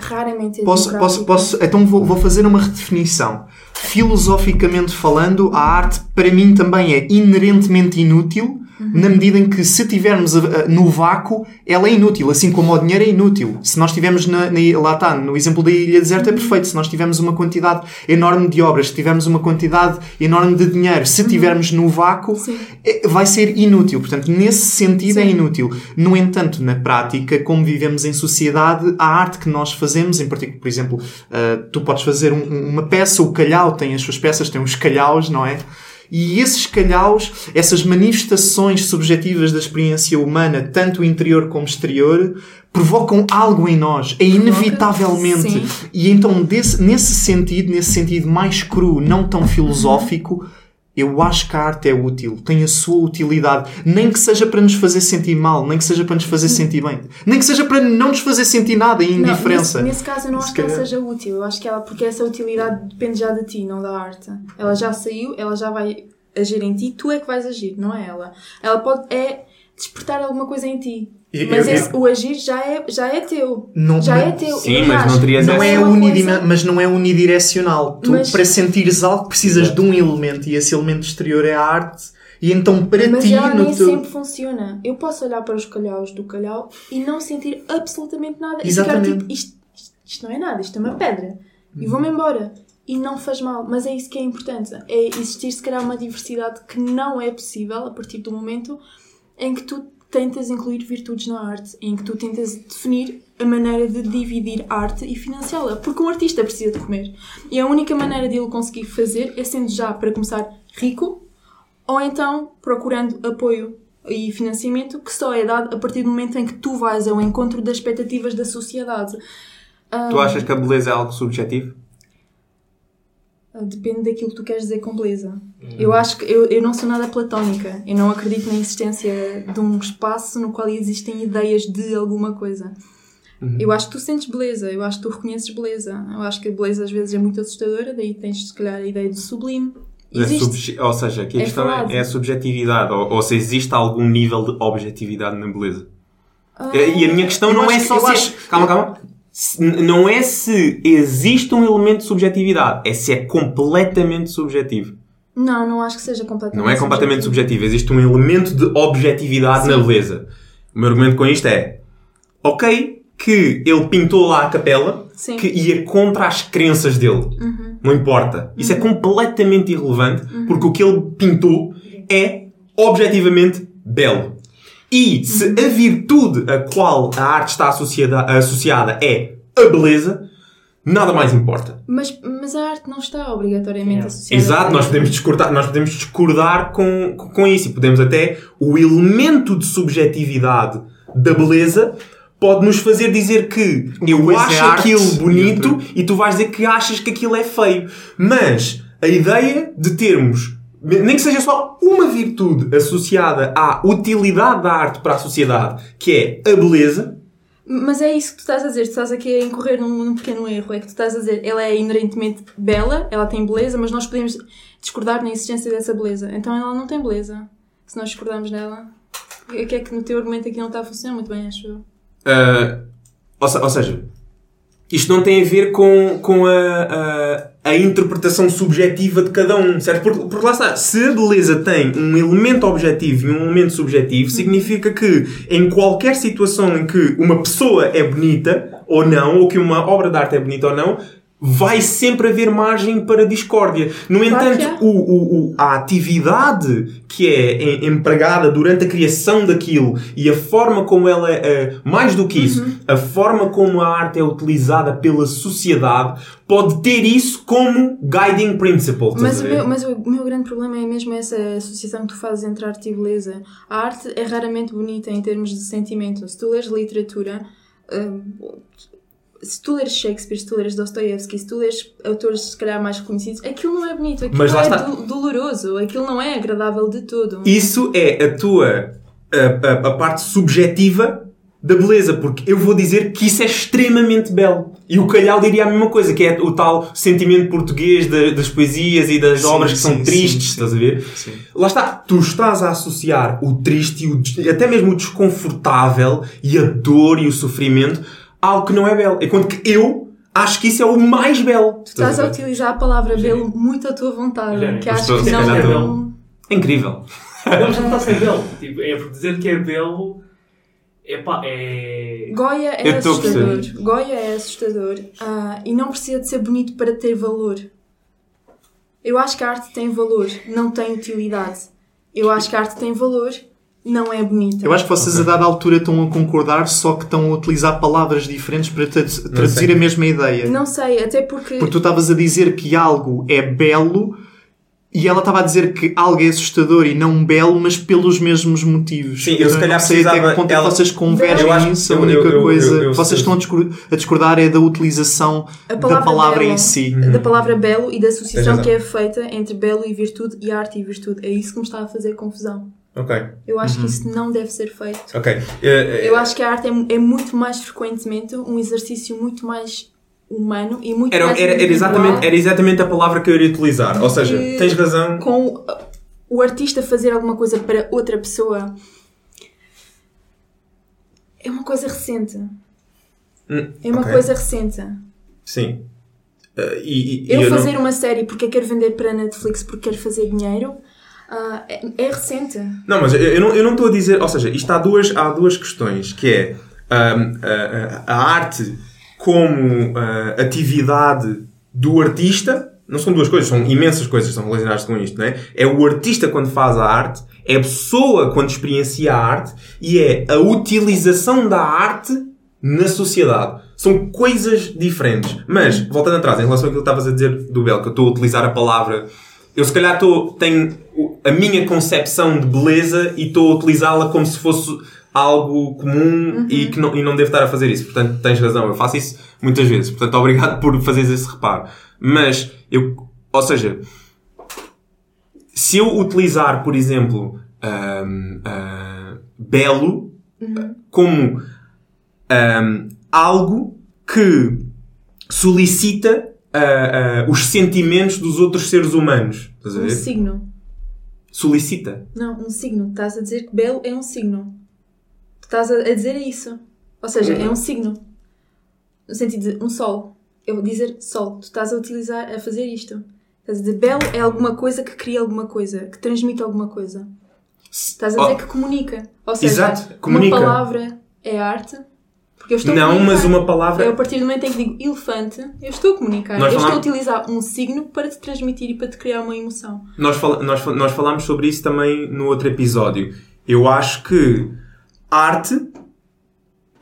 raramente é Posso, posso, posso, então vou, vou fazer uma redefinição. Filosoficamente falando, a arte para mim também é inerentemente inútil. Na medida em que se tivermos a- a- no vácuo, ela é inútil, assim como o dinheiro é inútil. Se nós tivermos na, na- lá está, no exemplo da ilha deserta Uhum. é perfeito. Se nós tivermos uma quantidade enorme de obras, se tivermos uma quantidade enorme de dinheiro, se tivermos no vácuo, Uhum. Sim. é- vai ser inútil. Portanto, nesse sentido é Sim. inútil. No entanto, na prática, como vivemos em sociedade, a arte que nós fazemos, em particular, por exemplo, uh, tu podes fazer um- uma peça, o calhau tem as suas peças, tem os calhaus, não é? E esses calhaus, essas manifestações subjetivas da experiência humana, tanto interior como exterior, provocam algo em nós. É inevitavelmente. sim. E então, desse- nesse sentido, nesse sentido mais cru, não tão filosófico, eu acho que a arte é útil, tem a sua utilidade. Nem que seja para nos fazer sentir mal, nem que seja para nos fazer sentir bem, nem que seja para não nos fazer sentir nada em Não, indiferença. nesse, nesse caso eu não Se acho que ela seja útil. Eu acho que ela, porque essa utilidade depende já de ti, não da arte. Ela já saiu, ela já vai agir em ti, tu é que vais agir, não é ela. Ela pode é despertar alguma coisa em ti. Eu- Mas eu- esse- o agir já é, já é teu. Não- já não- é teu. Sim, mas não terias Não é, uma unidima- coisa- mas não é unidirecional. Tu, Mas- para sentires algo, precisas de um elemento e esse elemento exterior é a arte. E então, para Mas ti, ela no nem teu. sempre funciona. Eu posso olhar para os calhaus do calhau e não sentir absolutamente nada. E ficar Exatamente. tipo, isto, isto, isto não é nada, isto é uma pedra. E vou-me embora. E não faz mal. Mas é isso que é importante. É existir, se calhar, uma diversidade que não é possível a partir do momento em que tu tentas incluir virtudes na arte, em que tu tentas definir a maneira de dividir arte e financiá-la. Porque um artista precisa de comer. E a única maneira de ele conseguir fazer é sendo já, para começar, rico, ou então procurando apoio e financiamento que só é dado a partir do momento em que tu vais ao encontro das expectativas da sociedade. Tu achas que a beleza é algo subjetivo? Depende daquilo que tu queres dizer com beleza. Eu acho que eu, eu não sou nada platónica. Eu não acredito na existência de um espaço no qual existem ideias de alguma coisa. Eu acho que tu sentes beleza, eu acho que tu reconheces beleza. Eu acho que a beleza às vezes é muito assustadora, daí tens se calhar a ideia do sublime. É Existe. Ou seja, aqui a É questão falado. é, é a subjetividade, ou, ou se existe algum nível de objetividade na beleza. Ah, E a minha questão não é só se. acho- Calma, calma. Não é se existe um elemento de subjetividade, é se é completamente subjetivo. Não, não acho que seja completamente Não é completamente subjetivo. Existe um elemento de objetividade na Sim. beleza. O meu argumento com isto é: ok, que ele pintou lá a capela Sim. que ia contra as crenças dele. Não importa. Isso é completamente irrelevante porque o que ele pintou é objetivamente belo. E se a virtude a qual a arte está associada, associada é a beleza, nada mais importa. Mas, mas a arte não está obrigatoriamente É. associada Exato, a nós podemos discordar, nós podemos discordar com, com isso e podemos até o elemento de subjetividade da beleza pode nos fazer dizer que eu é acho arte aquilo bonito e tu vais dizer que achas que aquilo é feio. Mas a ideia de termos nem que seja só uma virtude associada à utilidade da arte para a sociedade, que é a beleza, Mas é isso que tu estás a dizer, tu estás aqui a incorrer num, num pequeno erro. É que tu estás a dizer, ela é inerentemente bela, ela tem beleza, mas nós podemos discordar na existência dessa beleza. Então ela não tem beleza. Se nós discordarmos dela. O que é que no teu argumento aqui não está a funcionar muito bem, acho eu. Ah, ou, ou seja, isto não tem a ver com, com a, a, a interpretação subjetiva de cada um, certo? Porque, porque lá está, se a beleza tem um elemento objetivo e um elemento subjetivo, significa que em qualquer situação em que uma pessoa é bonita ou não, ou que uma obra de arte é bonita ou não, vai sempre haver margem para discórdia. No Claro entanto, o, o, o- a atividade que é em- empregada durante a criação daquilo e a forma como ela é, mais do que isso, Uhum. a forma como a arte é utilizada pela sociedade pode ter isso como guiding principle. Mas o, meu, mas o meu grande problema é mesmo essa associação que tu fazes entre arte e beleza. A arte é raramente bonita em termos de sentimento. Se tu leres literatura, hum, se tu leres Shakespeare, se tu leres Dostoevsky, se tu leres autores se calhar mais reconhecidos, aquilo não é bonito, aquilo Mas lá é está. do- doloroso, aquilo não é agradável de todo. Isso é a tua a, a- a parte subjetiva da beleza, porque eu vou dizer que isso é extremamente belo. E o Calhau diria a mesma coisa, que é o tal sentimento português da- das poesias e das Sim, obras que sim, são sim, tristes, sim. estás a ver? Sim. Lá está, tu estás a associar o triste e o, até mesmo o desconfortável e a dor e o sofrimento algo que não é belo. Enquanto que eu acho que isso é o mais belo. Tu estás a utilizar a palavra belo muito à tua vontade, Eugénio, que acho que não... estou- É incrível. Não, mas não está a ser belo. Tipo, é por dizer que é belo. Epá, é. Goya é assustador. Goya é assustador ah, e não precisa de ser bonito para ter valor. Eu acho que a arte tem valor, não tem utilidade. Eu acho que a arte tem valor, não é bonita. Eu acho que vocês a dada altura estão a concordar, só que estão a utilizar palavras diferentes para tra- traduzir a mesma ideia. Não sei, até porque. Porque tu estavas a dizer que algo é belo e ela estava a dizer que algo é assustador e não belo, mas pelos mesmos motivos. Sim, eu se não calhar sei até precisava- que ponto é que ela- vocês convergem Eu acho- nisso. A única eu- eu- coisa que vocês estão a discordar é da utilização a da palavra belo- em si. Da palavra belo e da associação que é feita entre belo e virtude e arte e virtude. É isso que me está a fazer confusão. Ok, Eu acho Uhum. que isso não deve ser feito. ok. Eh, eh, Eu acho que a arte é, é muito mais frequentemente um exercício muito mais humano e muito Era, mais era, era, exatamente, era exatamente a palavra que eu iria utilizar. Ou seja, Que- tens razão. com o, artista fazer alguma coisa para outra pessoa é uma coisa recente. Hum, É uma ok. coisa recente. Sim. Eh, e, e- Eu, não- fazer uma série porque quero vender para a Netflix porque quero fazer dinheiro ah, é, é recente. Não, mas eu- eu não estou a dizer. Ou seja, isto há duas, há duas questões, que é a, a- arte como ah, atividade do artista. Não são duas coisas, são imensas coisas que são relacionadas com isto, não é? É o artista quando faz a arte, é a pessoa quando experiencia a arte e é a utilização da arte na sociedade. São coisas diferentes. Mas, voltando atrás, em relação àquilo que estavas a dizer do Bel, que eu estou a utilizar a palavra. Eu, se calhar, estou, tenho a minha concepção de beleza e estou a utilizá-la como se fosse algo comum e que não, e não devo estar a fazer isso. Portanto, tens razão, eu faço isso muitas vezes. Portanto, obrigado por fazeres esse reparo. Mas, eu, ou seja, se eu utilizar, por exemplo, ahm, ah, belo como ahm, algo que solicita ah, ah, os sentimentos dos outros seres humanos. Estás a Um ver? signo. Solicita. Não, um signo. Estás a dizer que belo é um signo. Tu estás a, dizer isso. Ou seja, é um signo. No sentido de um sol. Eu vou dizer sol. Tu estás a utilizar, a fazer isto. Estás a dizer belo é alguma coisa que cria alguma coisa, que transmite alguma coisa. Estás a dizer Oh, que comunica. Ou seja, Exato, comunica. uma palavra é arte. Porque eu estou a Não, mas uma palavra. Eu, a partir do momento em que digo elefante, eu estou a comunicar. Nós eu estou a utilizar um signo para te transmitir e para te criar uma emoção. Nós, nós, nós falámos sobre isso também no outro episódio. Eu acho que arte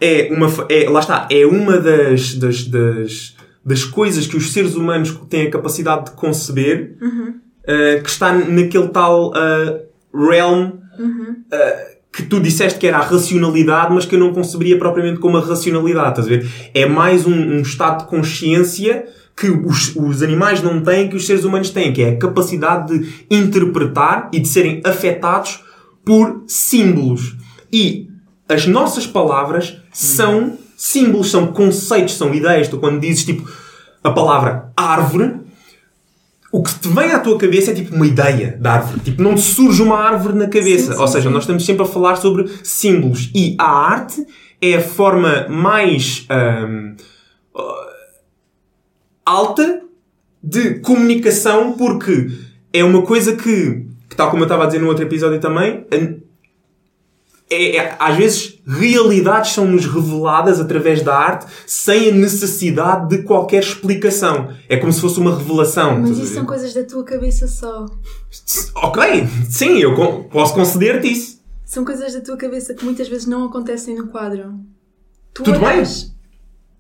é uma. É, lá está, é uma das, das, das, das coisas que os seres humanos têm a capacidade de conceber, Uhum. uh, que está naquele tal uh, realm Uhum. uh, que tu disseste que era a racionalidade, mas que eu não conceberia propriamente como a racionalidade, estás a ver? É mais um, um estado de consciência que os, os animais não têm, que os seres humanos têm, que é a capacidade de interpretar e de serem afetados por símbolos. E as nossas palavras são símbolos, são conceitos, são ideias. Tu quando dizes tipo a palavra árvore, o que te vem à tua cabeça é tipo uma ideia da árvore. Tipo, não te surge uma árvore na cabeça. Sim, sim, Ou seja, sim. nós estamos sempre a falar sobre símbolos. E a arte é a forma mais ahm, ah, alta de comunicação porque é uma coisa que, que, tal como eu estava a dizer no outro episódio também, é, é- às vezes realidades são-nos reveladas através da arte sem a necessidade de qualquer explicação. É como se fosse uma revelação. Mas isso são coisas da tua cabeça só. Ok, sim, eu posso conceder-te isso. São coisas da tua cabeça que muitas vezes não acontecem no quadro. Tu Tudo bem. olhares,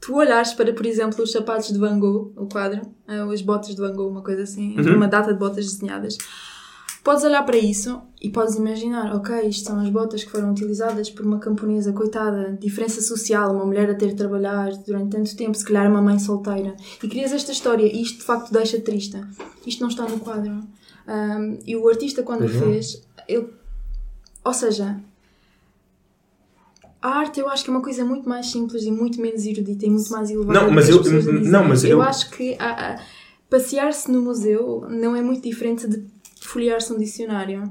Tu olhares para, por exemplo, os sapatos de Van Gogh, o quadro, eh, as botas de Van Gogh, uma coisa assim, Uhum. uma data de botas desenhadas. Podes olhar para isso e podes imaginar, ok, isto são as botas que foram utilizadas por uma camponesa, coitada, diferença social, uma mulher a ter de trabalhar durante tanto tempo, se calhar uma mãe solteira. E crias esta história e isto de facto deixa triste. Isto não está no quadro. Ahm, e o artista, quando não. fez, ele, ou seja, a arte eu acho que é uma coisa muito mais simples e muito menos erudita e muito mais elevada. Não, mas eu- não, mas eu- acho que a- a- passear-se no museu não é muito diferente de folhear-se um dicionário.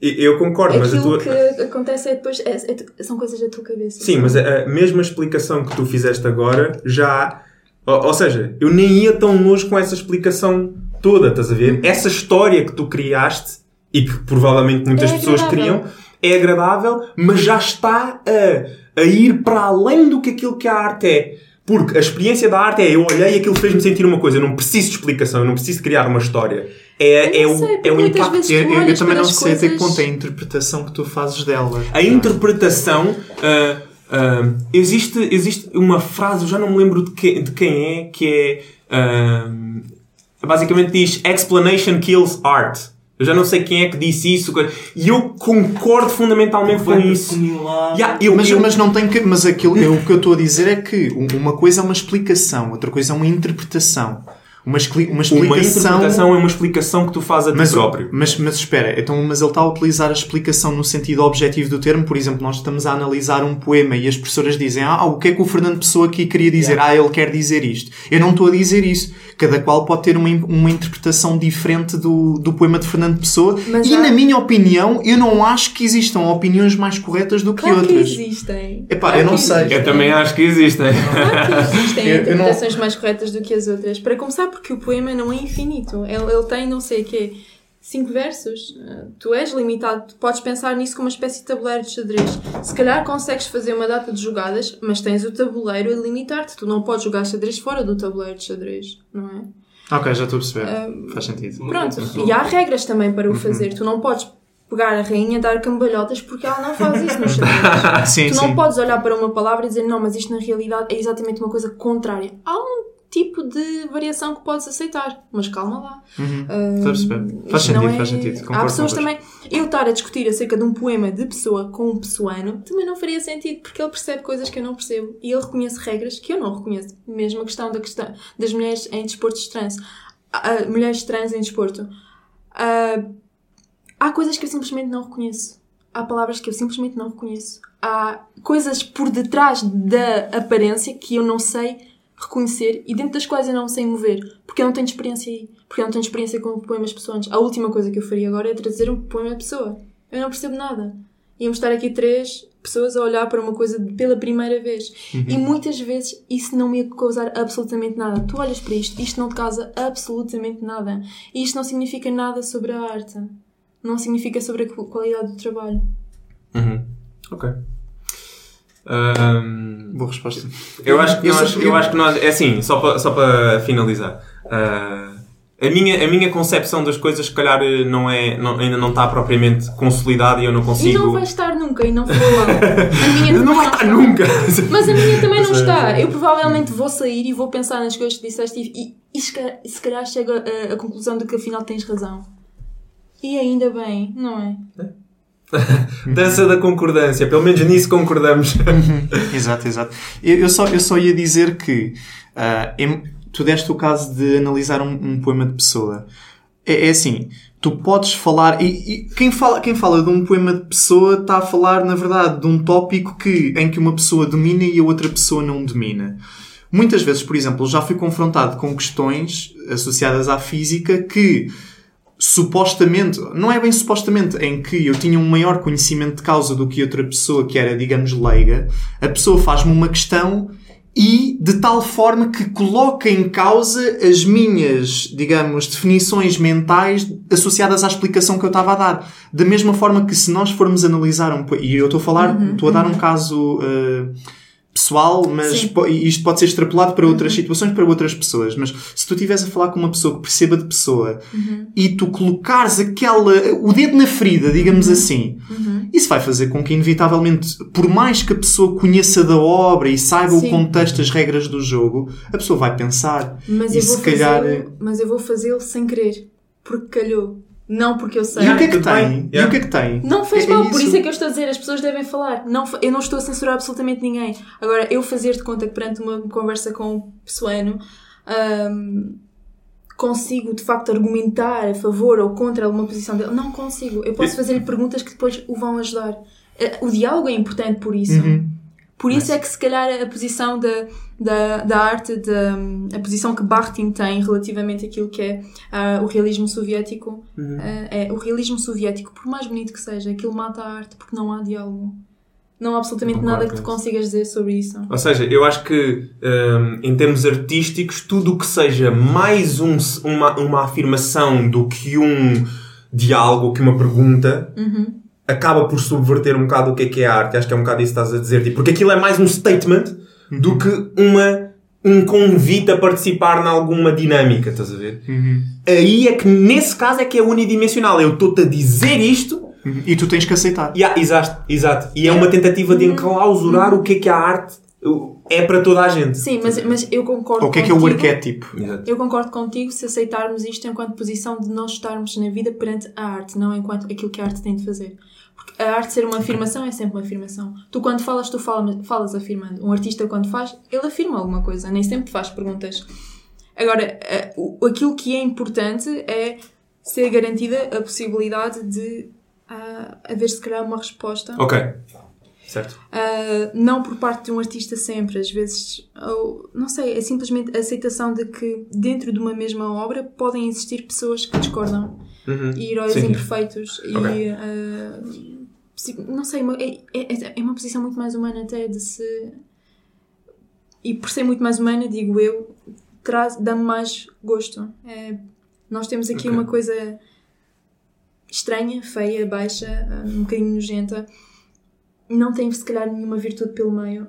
E- Eu concordo, mas a aquilo tua. que acontece é depois é- é- são coisas da tua cabeça. Sim, mas a, a mesma explicação que tu fizeste agora já. Ou, ou seja, eu nem ia tão longe com essa explicação toda, estás a Uhum. ver? Essa história que tu criaste e que provavelmente muitas É pessoas criam é agradável, mas já está a, a ir para além do que aquilo que a arte é. Porque a experiência da arte é eu olhei e aquilo fez-me sentir uma coisa. Eu não preciso de explicação, eu não preciso de criar uma história. É, é, o, sei, é o impacto. Eu, eu- também não sei até que coisas- ponto é a interpretação que tu fazes dela. A interpretação. ah, ah, existe, existe uma frase, eu já não me lembro de, que- de quem é, que é. ah, basicamente diz: Explanation kills art. Eu já não sei quem é que disse isso. E eu concordo fundamentalmente com isso. Yeah, eu, Mas, eu- mas não tem que. Mas aquilo, eu- o que eu estou a dizer é que um- uma coisa é uma explicação, outra coisa é uma interpretação. Uma, uma uma explicação. interpretação é uma explicação que tu fazes a ti Mas, próprio. mas, mas espera, então, mas ele está a utilizar a explicação no sentido objetivo do termo. Por exemplo, nós estamos a analisar um poema e as professoras dizem ah, o que é que o Fernando Pessoa aqui queria dizer? Ah, ele quer dizer isto. Eu não estou a dizer isso. Cada qual pode ter uma, uma interpretação diferente do, do poema de Fernando Pessoa. Mas e, há- na minha opinião, eu não acho que existam opiniões mais corretas do que Claro que outras. existem. Epá, Claro eu não que sei. existem. Eu também acho que existem. Claro que existem Eu- eu não- interpretações mais corretas do que as outras. Para começar, porque o poema não é infinito. Ele, ele tem, não sei o quê, cinco versos. Uh, Tu és limitado. Tu podes pensar nisso como uma espécie de tabuleiro de xadrez. Se calhar consegues fazer uma data de jogadas, mas tens o tabuleiro a limitar-te. Tu não podes jogar xadrez fora do tabuleiro de xadrez, não é? Ok, já estou a perceber. Ah, Faz sentido. Pronto. E há regras também para o fazer. Tu não podes pegar a rainha e dar cambalhotas porque ela não faz isso no xadrez. Sim, Tu sim. não podes olhar para uma palavra e dizer não, mas isto na realidade é exatamente uma coisa contrária. Há um tipo de variação que podes aceitar, mas calma lá. Uhum. Perceber. Faz não sentido, é- faz sentido. Há Concordo pessoas convosco. também. Eu estar a discutir acerca de um poema de pessoa com um pessoano também não faria sentido, porque ele percebe coisas que eu não percebo e ele reconhece regras que eu não reconheço. Mesmo a questão da questão das mulheres em desportos trans. Ah, mulheres trans em desporto. Ah, há coisas que eu simplesmente não reconheço. Há palavras que eu simplesmente não reconheço. Há coisas por detrás da aparência que eu não sei reconhecer e dentro das quais eu não sei mover. Porque eu não tenho experiência aí. Porque eu não tenho experiência com poemas pessoantes. A última coisa que eu faria agora é trazer um poema de pessoa. Eu não percebo nada. Íamos estar aqui três pessoas a olhar para uma coisa pela primeira vez. E muitas vezes isso não me ia causar absolutamente nada. Tu olhas para isto, isto não te causa absolutamente nada. E isto não significa nada sobre a arte. Não significa sobre a qu- qualidade do trabalho. Uhum. Ok. Ahm, Boa resposta. Eu acho que Eu nós, eu acho que nós, é assim, só para, só para finalizar. ah, a minha, a minha concepção das coisas, se calhar, não é, não- ainda não está propriamente consolidada e eu não E consigo. não vai estar nunca, e não foi lá. A minha Não vai não está. Nunca! Mas a minha também não Mas, está. é, Eu provavelmente vou sair e vou pensar nas coisas que disseste e, e, se calhar- se calhar chego a conclusão de que afinal tens razão. E ainda bem, não é? Dança da concordância, pelo menos nisso concordamos. Exato, exato. Eu, eu só, eu só ia dizer que ah, em- tu deste o caso de analisar um, um poema de pessoa. É, é assim, tu podes falar. E, e quem, fala, quem fala de um poema de pessoa está a falar, na verdade, de um tópico que, em que uma pessoa domina e a outra pessoa não domina. Muitas vezes, por exemplo, já fui confrontado com questões associadas à física que supostamente, não é bem supostamente, em que eu tinha um maior conhecimento de causa do que outra pessoa que era, digamos, leiga, a pessoa faz-me uma questão e de tal forma que coloca em causa as minhas, digamos, definições mentais associadas à explicação que eu estava a dar. Da mesma forma que se nós formos analisar um... E eu estou a falar, estou a dar um caso... uh, pessoal, mas po- isto pode ser extrapolado para outras situações, para outras pessoas. Mas se tu estiveres a falar com uma pessoa que perceba de pessoa e tu colocares aquela, o dedo na ferida, digamos assim, isso vai fazer com que, inevitavelmente, por mais que a pessoa conheça da obra e saiba Sim. o contexto, as regras do jogo, a pessoa vai pensar. Mas e eu vou se calhar. mas eu vou fazê-lo sem querer, porque calhou, não porque eu sei. E o que é que tem? bem. E o que é que tem? Não faz É mal, por isso. isso é que eu estou a dizer, as pessoas devem falar. Não, eu não estou a censurar absolutamente ninguém. Agora, eu fazer de conta que perante uma conversa com o pessoano hum, consigo de facto argumentar a favor ou contra alguma posição dele. Não consigo. Eu posso fazer-lhe perguntas que depois o vão ajudar. Eh, O diálogo é importante por isso. Uhum. Por isso é que se calhar a posição da, da, da arte, da, a posição que Bakhtin tem relativamente àquilo que é ah, o realismo soviético, Uhum. ah, é o realismo soviético, por mais bonito que seja, aquilo mata a arte porque não há diálogo. Não há absolutamente Concordo nada que tu consigas dizer sobre isso. Ou seja, eu acho que hum, em termos artísticos, tudo o que seja mais um, uma, uma afirmação do que um diálogo, que uma pergunta, acaba por subverter um bocado o que é que é a arte. Acho que é um bocado isso que estás a dizer. Tipo, porque aquilo é mais um statement do que uma, um convite a participar em alguma dinâmica, estás a ver? Aí é que, nesse caso, é que é unidimensional. Eu estou-te a dizer isto Uhum. E tu tens que aceitar. Yeah, exato, exato. E é uma tentativa de enclausurar o que é que a arte é para toda a gente. Sim, mas, mas eu concordo o que é que é o arquétipo? Eu concordo contigo se aceitarmos isto enquanto posição de nós estarmos na vida perante a arte, não enquanto aquilo que a arte tem de fazer. Porque a arte ser uma afirmação é sempre uma afirmação. Tu quando falas, tu fala- falas afirmando. Um artista quando faz, ele afirma alguma coisa, nem sempre te faz perguntas. Agora, aquilo que é importante é ser garantida a possibilidade de ah, haver se calhar uma resposta Ok. Certo. Uh, não por parte de um artista sempre, às vezes, ou, não sei, é simplesmente a aceitação de que dentro de uma mesma obra podem existir pessoas que discordam Uhum. e heróis Sim. imperfeitos e Ok. uh, psi- não sei, uma- é, é, é uma posição muito mais humana até de se e por ser muito mais humana, digo eu, traz, dá-me mais gosto. É, nós temos aqui Ok. uma coisa estranha, feia, baixa, uh, um bocadinho nojenta não tem se calhar nenhuma virtude pelo meio,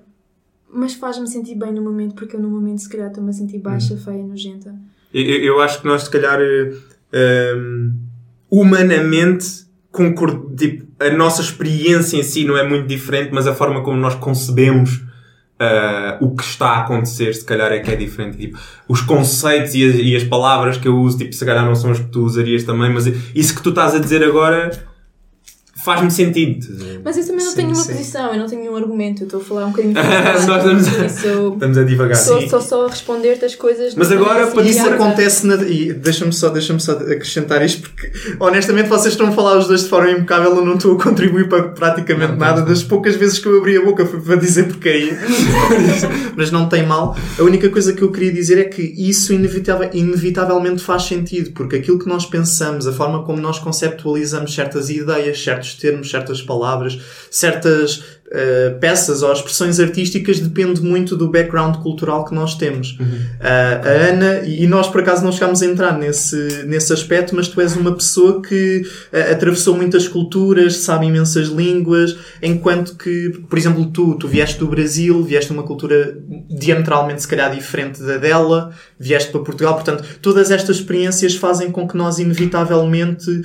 mas faz-me sentir bem no momento, porque eu no momento se calhar estou-me a sentir baixa, feia, nojenta. Eu, eu- acho que nós, se calhar, eh, um, humanamente, concord... tipo, a nossa experiência em si não é muito diferente, mas a forma como nós concebemos eh, o que está a acontecer, se calhar, é que é diferente. Tipo, os conceitos e as, e as palavras que eu uso, tipo, se calhar não são as que tu usarias também, mas isso que tu estás a dizer agora faz-me sentido. Mas eu também não Sim, tenho uma sim. posição, eu não tenho nenhum argumento, eu estou a falar um bocadinho Nós estamos a- Isso, eu Estamos a divagar. sou, sou só a responder-te as coisas. Mas de agora, para Isso acontece na. E deixa-me só, deixa só acrescentar isto, porque honestamente vocês estão a falar os dois de forma impecável, eu não estou a contribuir para praticamente Não, nada. não. Das poucas vezes que eu abri a boca foi para dizer porcaria, mas não tem mal. A única coisa que eu queria dizer é que isso inevitavel- inevitavelmente faz sentido, porque aquilo que nós pensamos, a forma como nós conceptualizamos certas ideias, certos termos, certas palavras, certas eh, peças ou expressões artísticas depende muito do background cultural que nós temos. Ah, a Ana, e nós por acaso não chegámos a entrar nesse, nesse aspecto, mas tu és uma pessoa que ah, atravessou muitas culturas, sabe imensas línguas, enquanto que, por exemplo, tu, tu vieste do Brasil, vieste de uma cultura diametralmente se calhar diferente da dela, vieste para Portugal, portanto, todas estas experiências fazem com que nós inevitavelmente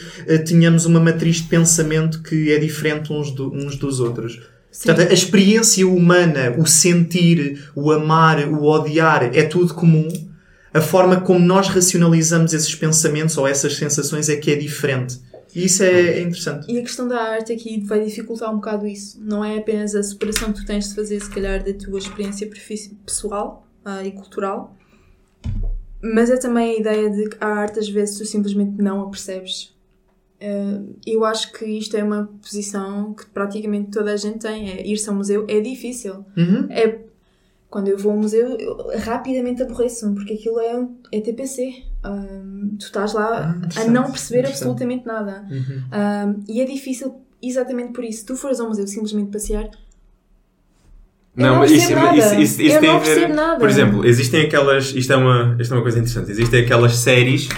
tenhamos uma matriz de pensamento que é diferente uns, do- uns dos outros. Sim. Portanto, a experiência humana, o sentir, o amar, o odiar, é tudo comum. A forma como nós racionalizamos esses pensamentos ou essas sensações é que é diferente. E isso é, é interessante. E a questão da arte aqui vai dificultar um bocado isso. Não é apenas a separação que tu tens de fazer, se calhar, da tua experiência pessoal ah, e cultural, mas é também a ideia de que a arte, às vezes, tu simplesmente não a percebes. Eu acho que isto é uma posição que praticamente toda a gente tem. É ir-se ao museu é difícil. Uhum. É, quando eu vou ao museu, eu rapidamente aborreço-me, porque aquilo é, um- é TPC. Ahm, tu estás lá Ah, a não perceber absolutamente nada. Uhum. E é difícil exatamente por isso. Se tu fores ao museu simplesmente passear, eu não, mas isso, isso, isso eu tem a ver- nada. Por exemplo, existem aquelas. Isto é uma, isto é uma coisa interessante. Existem aquelas séries.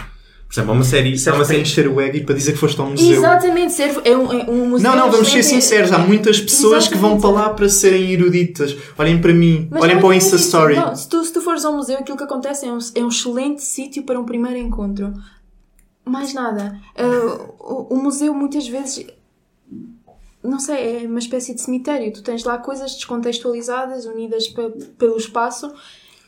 Por exemplo, uma série. Isso Há é uma para série encher o ego e para dizer que foste ao museu. Exatamente, serve, é um, é um museu. Não, não, vamos ser sinceros. Há muitas pessoas que vão para Exatamente. lá para serem eruditas. Olhem para mim, Mas olhem para o Insta. Story. Não, se, tu, se tu fores ao museu, aquilo que acontece é um, é um excelente sítio para um primeiro encontro. Mais nada. Ah, o, o museu muitas vezes. Não sei, é uma espécie de cemitério. Tu tens lá coisas descontextualizadas, unidas pe- pelo espaço,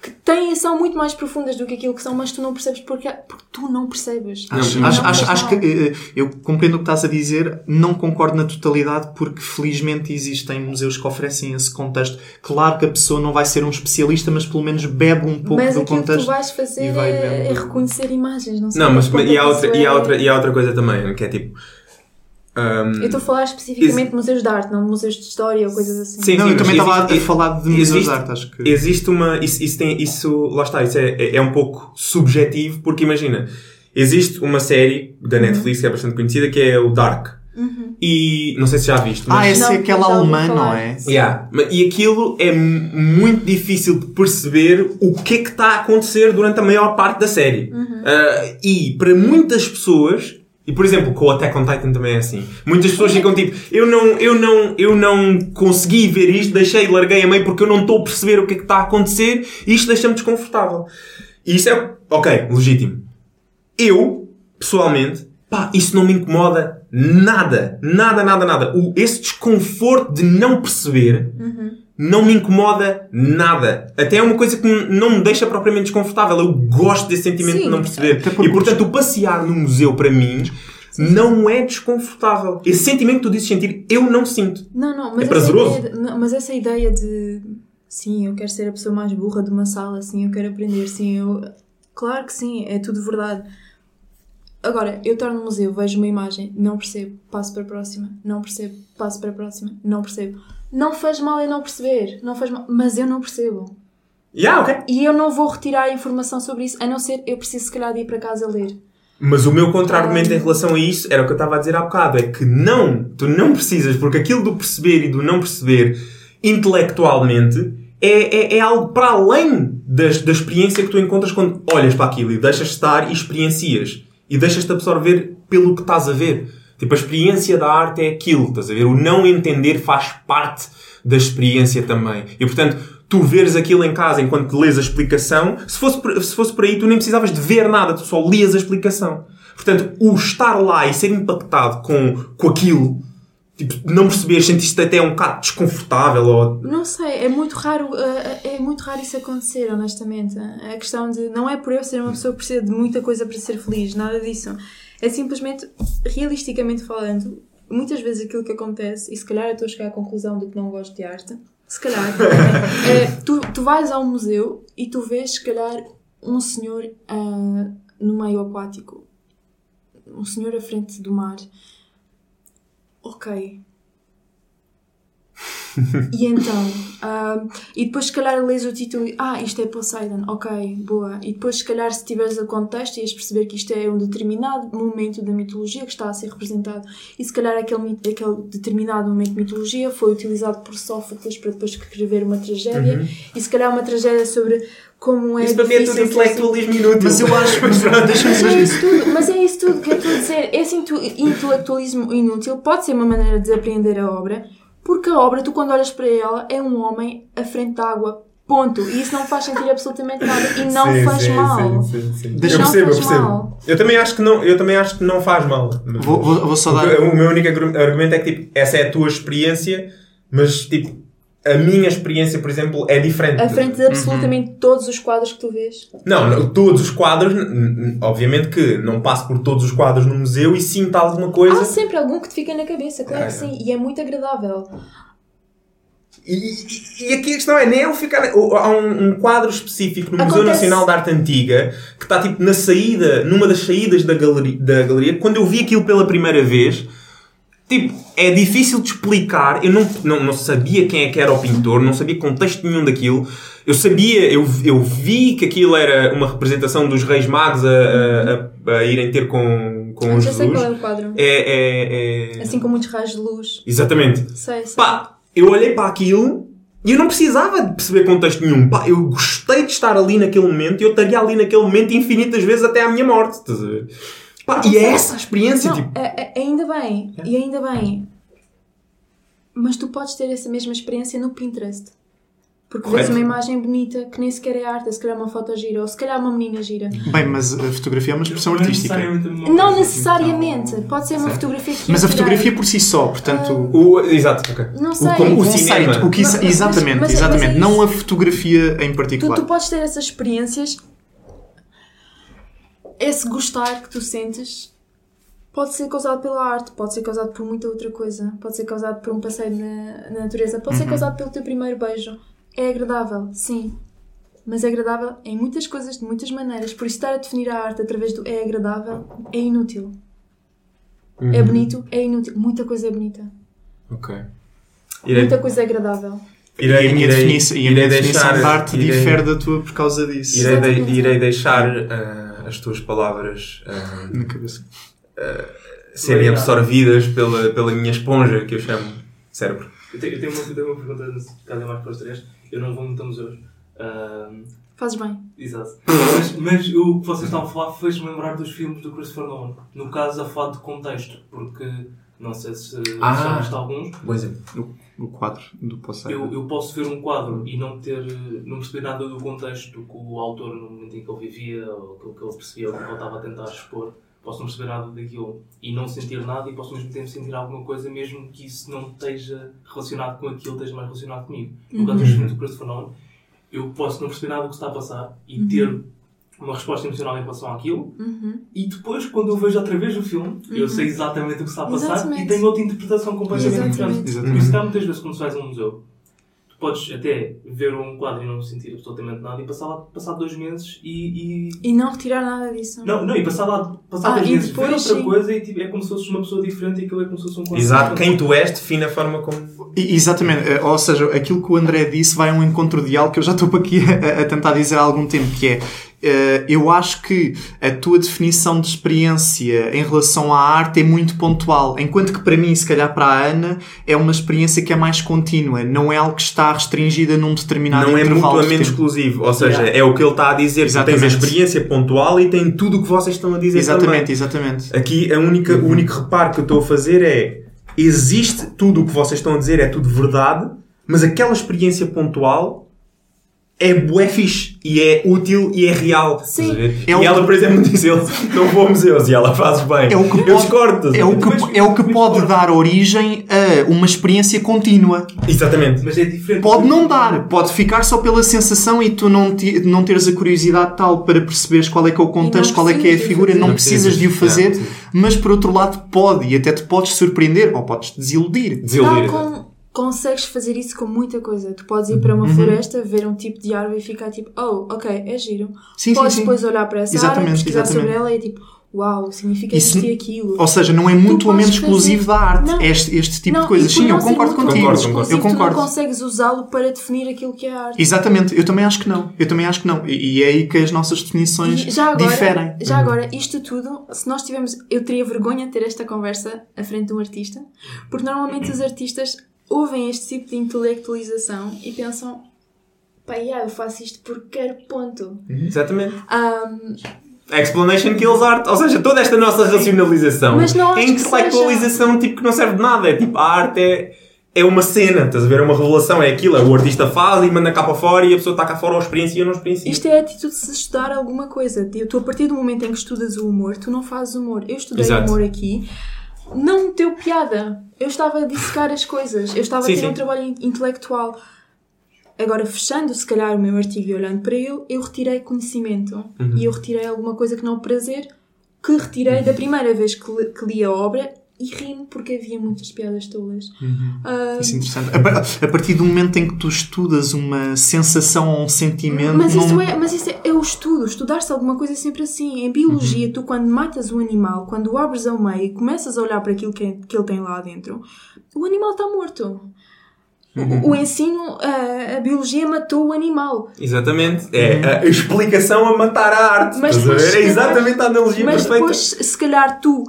que têm, são muito mais profundas do que aquilo que são, mas tu não percebes porque, porque tu não percebes. Acho, E acho, não acho, faz acho que mal. eh, eu compreendo o que estás a dizer, não concordo na totalidade, porque felizmente existem museus que oferecem esse contexto. Claro que a pessoa não vai ser um especialista, mas pelo menos bebe um pouco Mas do aquilo que tu contexto. vais fazer e vai é, é reconhecer imagens, não sei. Não, mas que ponto e é há, que outra, isso e, há é- outra, e há outra coisa também, que é tipo. Hum, Eu estou a falar especificamente de museus de arte, não de museus de história ou coisas assim. Sim, Não, sim, eu também estava a falar de museus existe- de arte, acho que. Existe uma. Isso, isso tem. Isso. Lá está, isso é, é, é um pouco subjetivo, porque imagina, existe uma série Uhum. da Netflix que é bastante conhecida que é o Dark. E não sei se já viste, mas. Ah, essa é aquela alemã, não é? Yeah. E aquilo é mu- muito difícil de perceber o que é que está a acontecer durante a maior parte da série. Ah, e para muitas pessoas, e por exemplo, com o Attack on Titan também é assim, muitas pessoas ficam tipo, eu não, eu não, eu não consegui ver isto, deixei, larguei a meio porque eu não estou a perceber o que é que está a acontecer e isto deixa-me desconfortável. E isso é, ok, legítimo. Eu, pessoalmente, pá, isso não me incomoda nada. Nada, nada, nada. O, esse desconforto de não perceber não me incomoda nada. Até é uma coisa que não me deixa propriamente desconfortável. Eu gosto desse sentimento Sim. de não perceber. Até porque E portanto, o passear no museu para mim não é desconfortável. Esse sentimento que tu dizes sentir, eu não sinto. Não, não, mas, É essa prazeroso. ideia de, não, mas essa ideia de sim, eu quero ser a pessoa mais burra de uma sala, sim, eu quero aprender, sim, eu. Claro que sim, é tudo verdade. Agora, eu estou no museu, vejo uma imagem, não percebo, passo para a próxima, não percebo, passo para a próxima, não percebo. Não faz mal eu não perceber, não faz mal, mas eu não percebo. Yeah, ok. E eu não vou retirar a informação sobre isso, a não ser eu preciso se calhar de ir para casa ler. Mas o meu contra-argumento em relação a isso era o que eu estava a dizer há bocado: é que não, tu não precisas, porque aquilo do perceber e do não perceber intelectualmente é, é, é algo para além das, da experiência que tu encontras quando olhas para aquilo e deixas estar e experiencias e deixas-te absorver pelo que estás a ver. Tipo, a experiência da arte é aquilo, estás a ver? O não entender faz parte da experiência também. E portanto, tu veres aquilo em casa enquanto lês a explicação, se fosse, por- se fosse por aí, tu nem precisavas de ver nada, tu só lias a explicação. Portanto, o estar lá e ser impactado com, com aquilo, tipo, não perceber, sentir-te até um bocado desconfortável ou. Não sei, é muito raro, uh, é muito raro isso acontecer, honestamente. A questão de não é por eu ser uma pessoa que precisa de muita coisa para ser feliz, nada disso. É simplesmente, realisticamente falando, muitas vezes aquilo que acontece, e se calhar eu estou a chegar à conclusão de que não gosto de arte, se calhar, é, tu, tu vais ao museu e tu vês, se calhar, um senhor ah, no meio aquático, um senhor à frente do mar. Ok, e então, e depois se calhar lês o título e, ah, isto é Poseidon, ok, boa. E depois se calhar se tiveres o contexto ias perceber que isto é um determinado momento da mitologia que está a ser representado e se calhar aquele, aquele determinado momento de mitologia foi utilizado por Sófocles para depois escrever uma tragédia e se calhar uma tragédia sobre como é Isso para mim é tudo intelectualismo inútil. Mas eu acho- Mas mas é isso tudo, mas é isso tudo que eu estou a dizer. Esse intelectualismo inútil pode ser uma maneira de apreender a obra, porque a obra, tu quando olhas para ela, é um homem à frente da água. Ponto. E isso não faz sentir absolutamente nada. E não Sim, faz sim, mal. sim, sim, sim. Deixa- eu percebo, eu faz percebo. mal. Eu também acho que não, eu também acho que não faz mal. Vou, vou, vou só dar. O meu único argumento é que tipo, essa é a tua experiência mas tipo, a minha experiência, por exemplo, é diferente. À frente de absolutamente todos os quadros que tu vês. Não, não, todos os quadros, obviamente que não passo por todos os quadros no museu e sinto alguma coisa. Há sempre algum que te fica na cabeça, claro Ah, que é. sim. E é muito agradável. E, e- e aqui a questão é, nem ele ficar. Há um, um quadro específico no Museu Acontece- Nacional de Arte Antiga que está tipo na saída, numa das saídas da galeria, da galeria. Quando eu vi aquilo pela primeira vez, tipo, é difícil de explicar. Eu não, não, não sabia quem é que era o pintor, não sabia contexto nenhum daquilo. Eu sabia, eu, eu vi que aquilo era uma representação dos Reis Magos a, a, a- irem ter com, com Já sei qual é Jesus. o quadro. É, é, é... Assim com muitos raios de luz. Exatamente. Sei, sei. Pá, eu olhei para aquilo e eu não precisava de perceber contexto nenhum. Pá, eu gostei de estar ali naquele momento e eu estaria ali naquele momento infinitas vezes até à minha morte. Estás a ver? Pá, e é essa a experiência, Não, tipo. é- é- ainda bem, e ainda bem. Mas tu podes ter essa mesma experiência no Pinterest. Porque vês uma imagem bonita que nem sequer é arte, se calhar uma foto gira, ou se calhar uma menina gira. Bem, mas a fotografia é uma expressão Não é artística. necessariamente Não necessariamente. Pode ser uma fotografia que Mas a fotografia por si só, portanto. O, exato, ok. Não sei. O, como O o conceito, cinema. o que isso- Mas- exatamente, mas é- exatamente. mas é não a fotografia em Tu, particular. tu podes ter essas experiências, esse gostar que tu sentes pode ser causado pela arte, pode ser causado por muita outra coisa, pode ser causado por um passeio na, na natureza, pode ser Uhum. causado pelo teu primeiro beijo. É agradável, sim. Mas é agradável em muitas coisas, de muitas maneiras. Por isso, estar a definir a arte através do é agradável é inútil. Uhum. É bonito, é inútil. Muita coisa é bonita. Ok. Irei, Muita coisa é agradável. irei, e a minha irei- definição, e a irei minha definição deixar- de arte irei- difere da tua por causa disso. Irei, de- irei deixar ah, as tuas palavras ah, Na cabeça. serem Obrigado. absorvidas pela, pela minha esponja, que eu chamo cérebro. Eu tenho, eu tenho uma, eu tenho uma pergunta, é mais para os três. Eu não vou muito a museus. Ahm, Fazes bem. exato. Mas, mas o que vocês estavam a falar fez-me lembrar dos filmes do Christopher Nolan. No caso, a falar de contexto, porque não sei se Ah. já viste alguns. Bom exemplo. O, quadro do Poseidon. Eu, eu posso ver um quadro e não ter, não perceber nada do contexto que o autor, no momento em que ele vivia, ou aquilo que ele percebia, ou que ele estava a tentar expor, posso não perceber nada daquilo e não sentir nada, e posso ao mesmo tempo sentir alguma coisa, mesmo que isso não esteja relacionado com aquilo, esteja mais relacionado comigo. No caso dos filmes do Christopher Nolan, eu posso não perceber nada do que está a passar e ter uma resposta emocional em relação àquilo, Uhum. e depois, quando eu vejo outra vez o filme, eu sei exatamente o que está a passar Exatamente. e tenho outra interpretação completamente diferente. Por isso que há muitas vezes quando tu vais a um museu, tu podes até ver um quadro e não sentir absolutamente nada e passar lá passar dois meses e. e- E não retirar nada disso. Não, não, e passar lá passar Ah, dois meses, ver depois, outra sim. coisa e tipo, é como se fosse uma pessoa diferente e aquilo é como se fosse um quadro. Exato, diferente. quem tu és define a forma como. Exatamente, eh, ou seja, aquilo que o André disse vai a um encontro de algo que eu já estou aqui a, a tentar dizer há algum tempo, que é eu acho que a tua definição de experiência em relação à arte é muito pontual, enquanto que para mim, se calhar para a Ana, é uma experiência que é mais contínua, não é algo que está restringida num determinado não é intervalo de mutuamente tempo. exclusivo. Ou seja, Yeah. é o que ele está a dizer. Tu tens a Exatamente. experiência pontual e tem tudo o que vocês estão a dizer Exatamente, também. exatamente. Aqui a única, o único reparo que eu estou a fazer é existe tudo o que vocês estão a dizer, é tudo verdade, mas aquela experiência pontual é bué fixe e é útil e é real. Sim. É e o ela, que- por exemplo, diz ele, não vou a museus e ela faz bem. É o que eu pode- discordo. estás a É o que, é o que pode dar origem a uma experiência contínua. Exatamente. Mas é diferente. Pode não dar, pode ficar só pela sensação e tu não, ti- não teres a curiosidade tal para perceberes qual é que é o contexto, qual é que é a figura, não Não precisas de o fazer, mas por outro lado pode e até te podes surpreender ou podes desiludir. Desiludir. Tal como consegues fazer isso com muita coisa. Tu podes ir para Uhum. uma floresta, ver um tipo de árvore e ficar tipo, oh, ok, é giro. Sim, sim, podes sim. depois olhar para essa Exatamente, árvore, pesquisar sobre exatamente. ela e tipo, uau, significa Isso- isto e aquilo. Ou seja, não é mutuamente exclusivo fazer- da arte Não. este, este tipo Não, de coisas. Sim, eu concordo contigo. Concordo, exclusivo, Eu Tu concordo. não consegues usá-lo para definir aquilo que é arte. Exatamente, eu também acho que não. Eu também acho que não. E, e é aí que as nossas definições E já agora, diferem. já agora, isto tudo, se nós tivermos. Eu teria vergonha de ter esta conversa à frente de um artista, porque normalmente os artistas ouvem este tipo de intelectualização e pensam. Pá, yeah, eu faço isto porque quero ponto. Exatamente. Ahm, Explanation kills art. Ou seja, toda esta nossa racionalização Mas não acho é que intelectualização tipo que não serve de nada. É tipo, a arte é, é uma cena, estás a ver? É uma revelação, é aquilo. É o artista faz e manda cá para fora e a pessoa está cá fora ou experiencia ou não experiencia. isto é a atitude de se estudar alguma coisa. Tu, a partir do momento em que estudas o humor, tu não fazes humor. Eu estudei Exato. humor aqui, não me deu piada. Eu estava a dissecar as coisas, eu estava Sim, a ter sim. um trabalho in- intelectual. Agora, fechando se calhar o meu artigo e olhando para ele, eu retirei conhecimento Uhum. e eu retirei alguma coisa que não prazer, que retirei da primeira vez que li a obra e ri-me porque havia muitas piadas tolas. Ah, Isso é interessante. A, a partir do momento em que tu estudas uma sensação ou um sentimento. Mas isso, não- é, mas isso é, é o estudo. Estudar-se alguma coisa é sempre assim. Em biologia, Uhum. tu quando matas o animal, quando o abres ao meio e começas a olhar para aquilo que, que ele tem lá dentro, o animal está morto. Uhum. O, o ensino, a, a biologia matou o animal. Exatamente. É a explicação a matar a arte. Mas a ver? É calhar- exatamente a analogia Mas perfeita. depois, se calhar tu,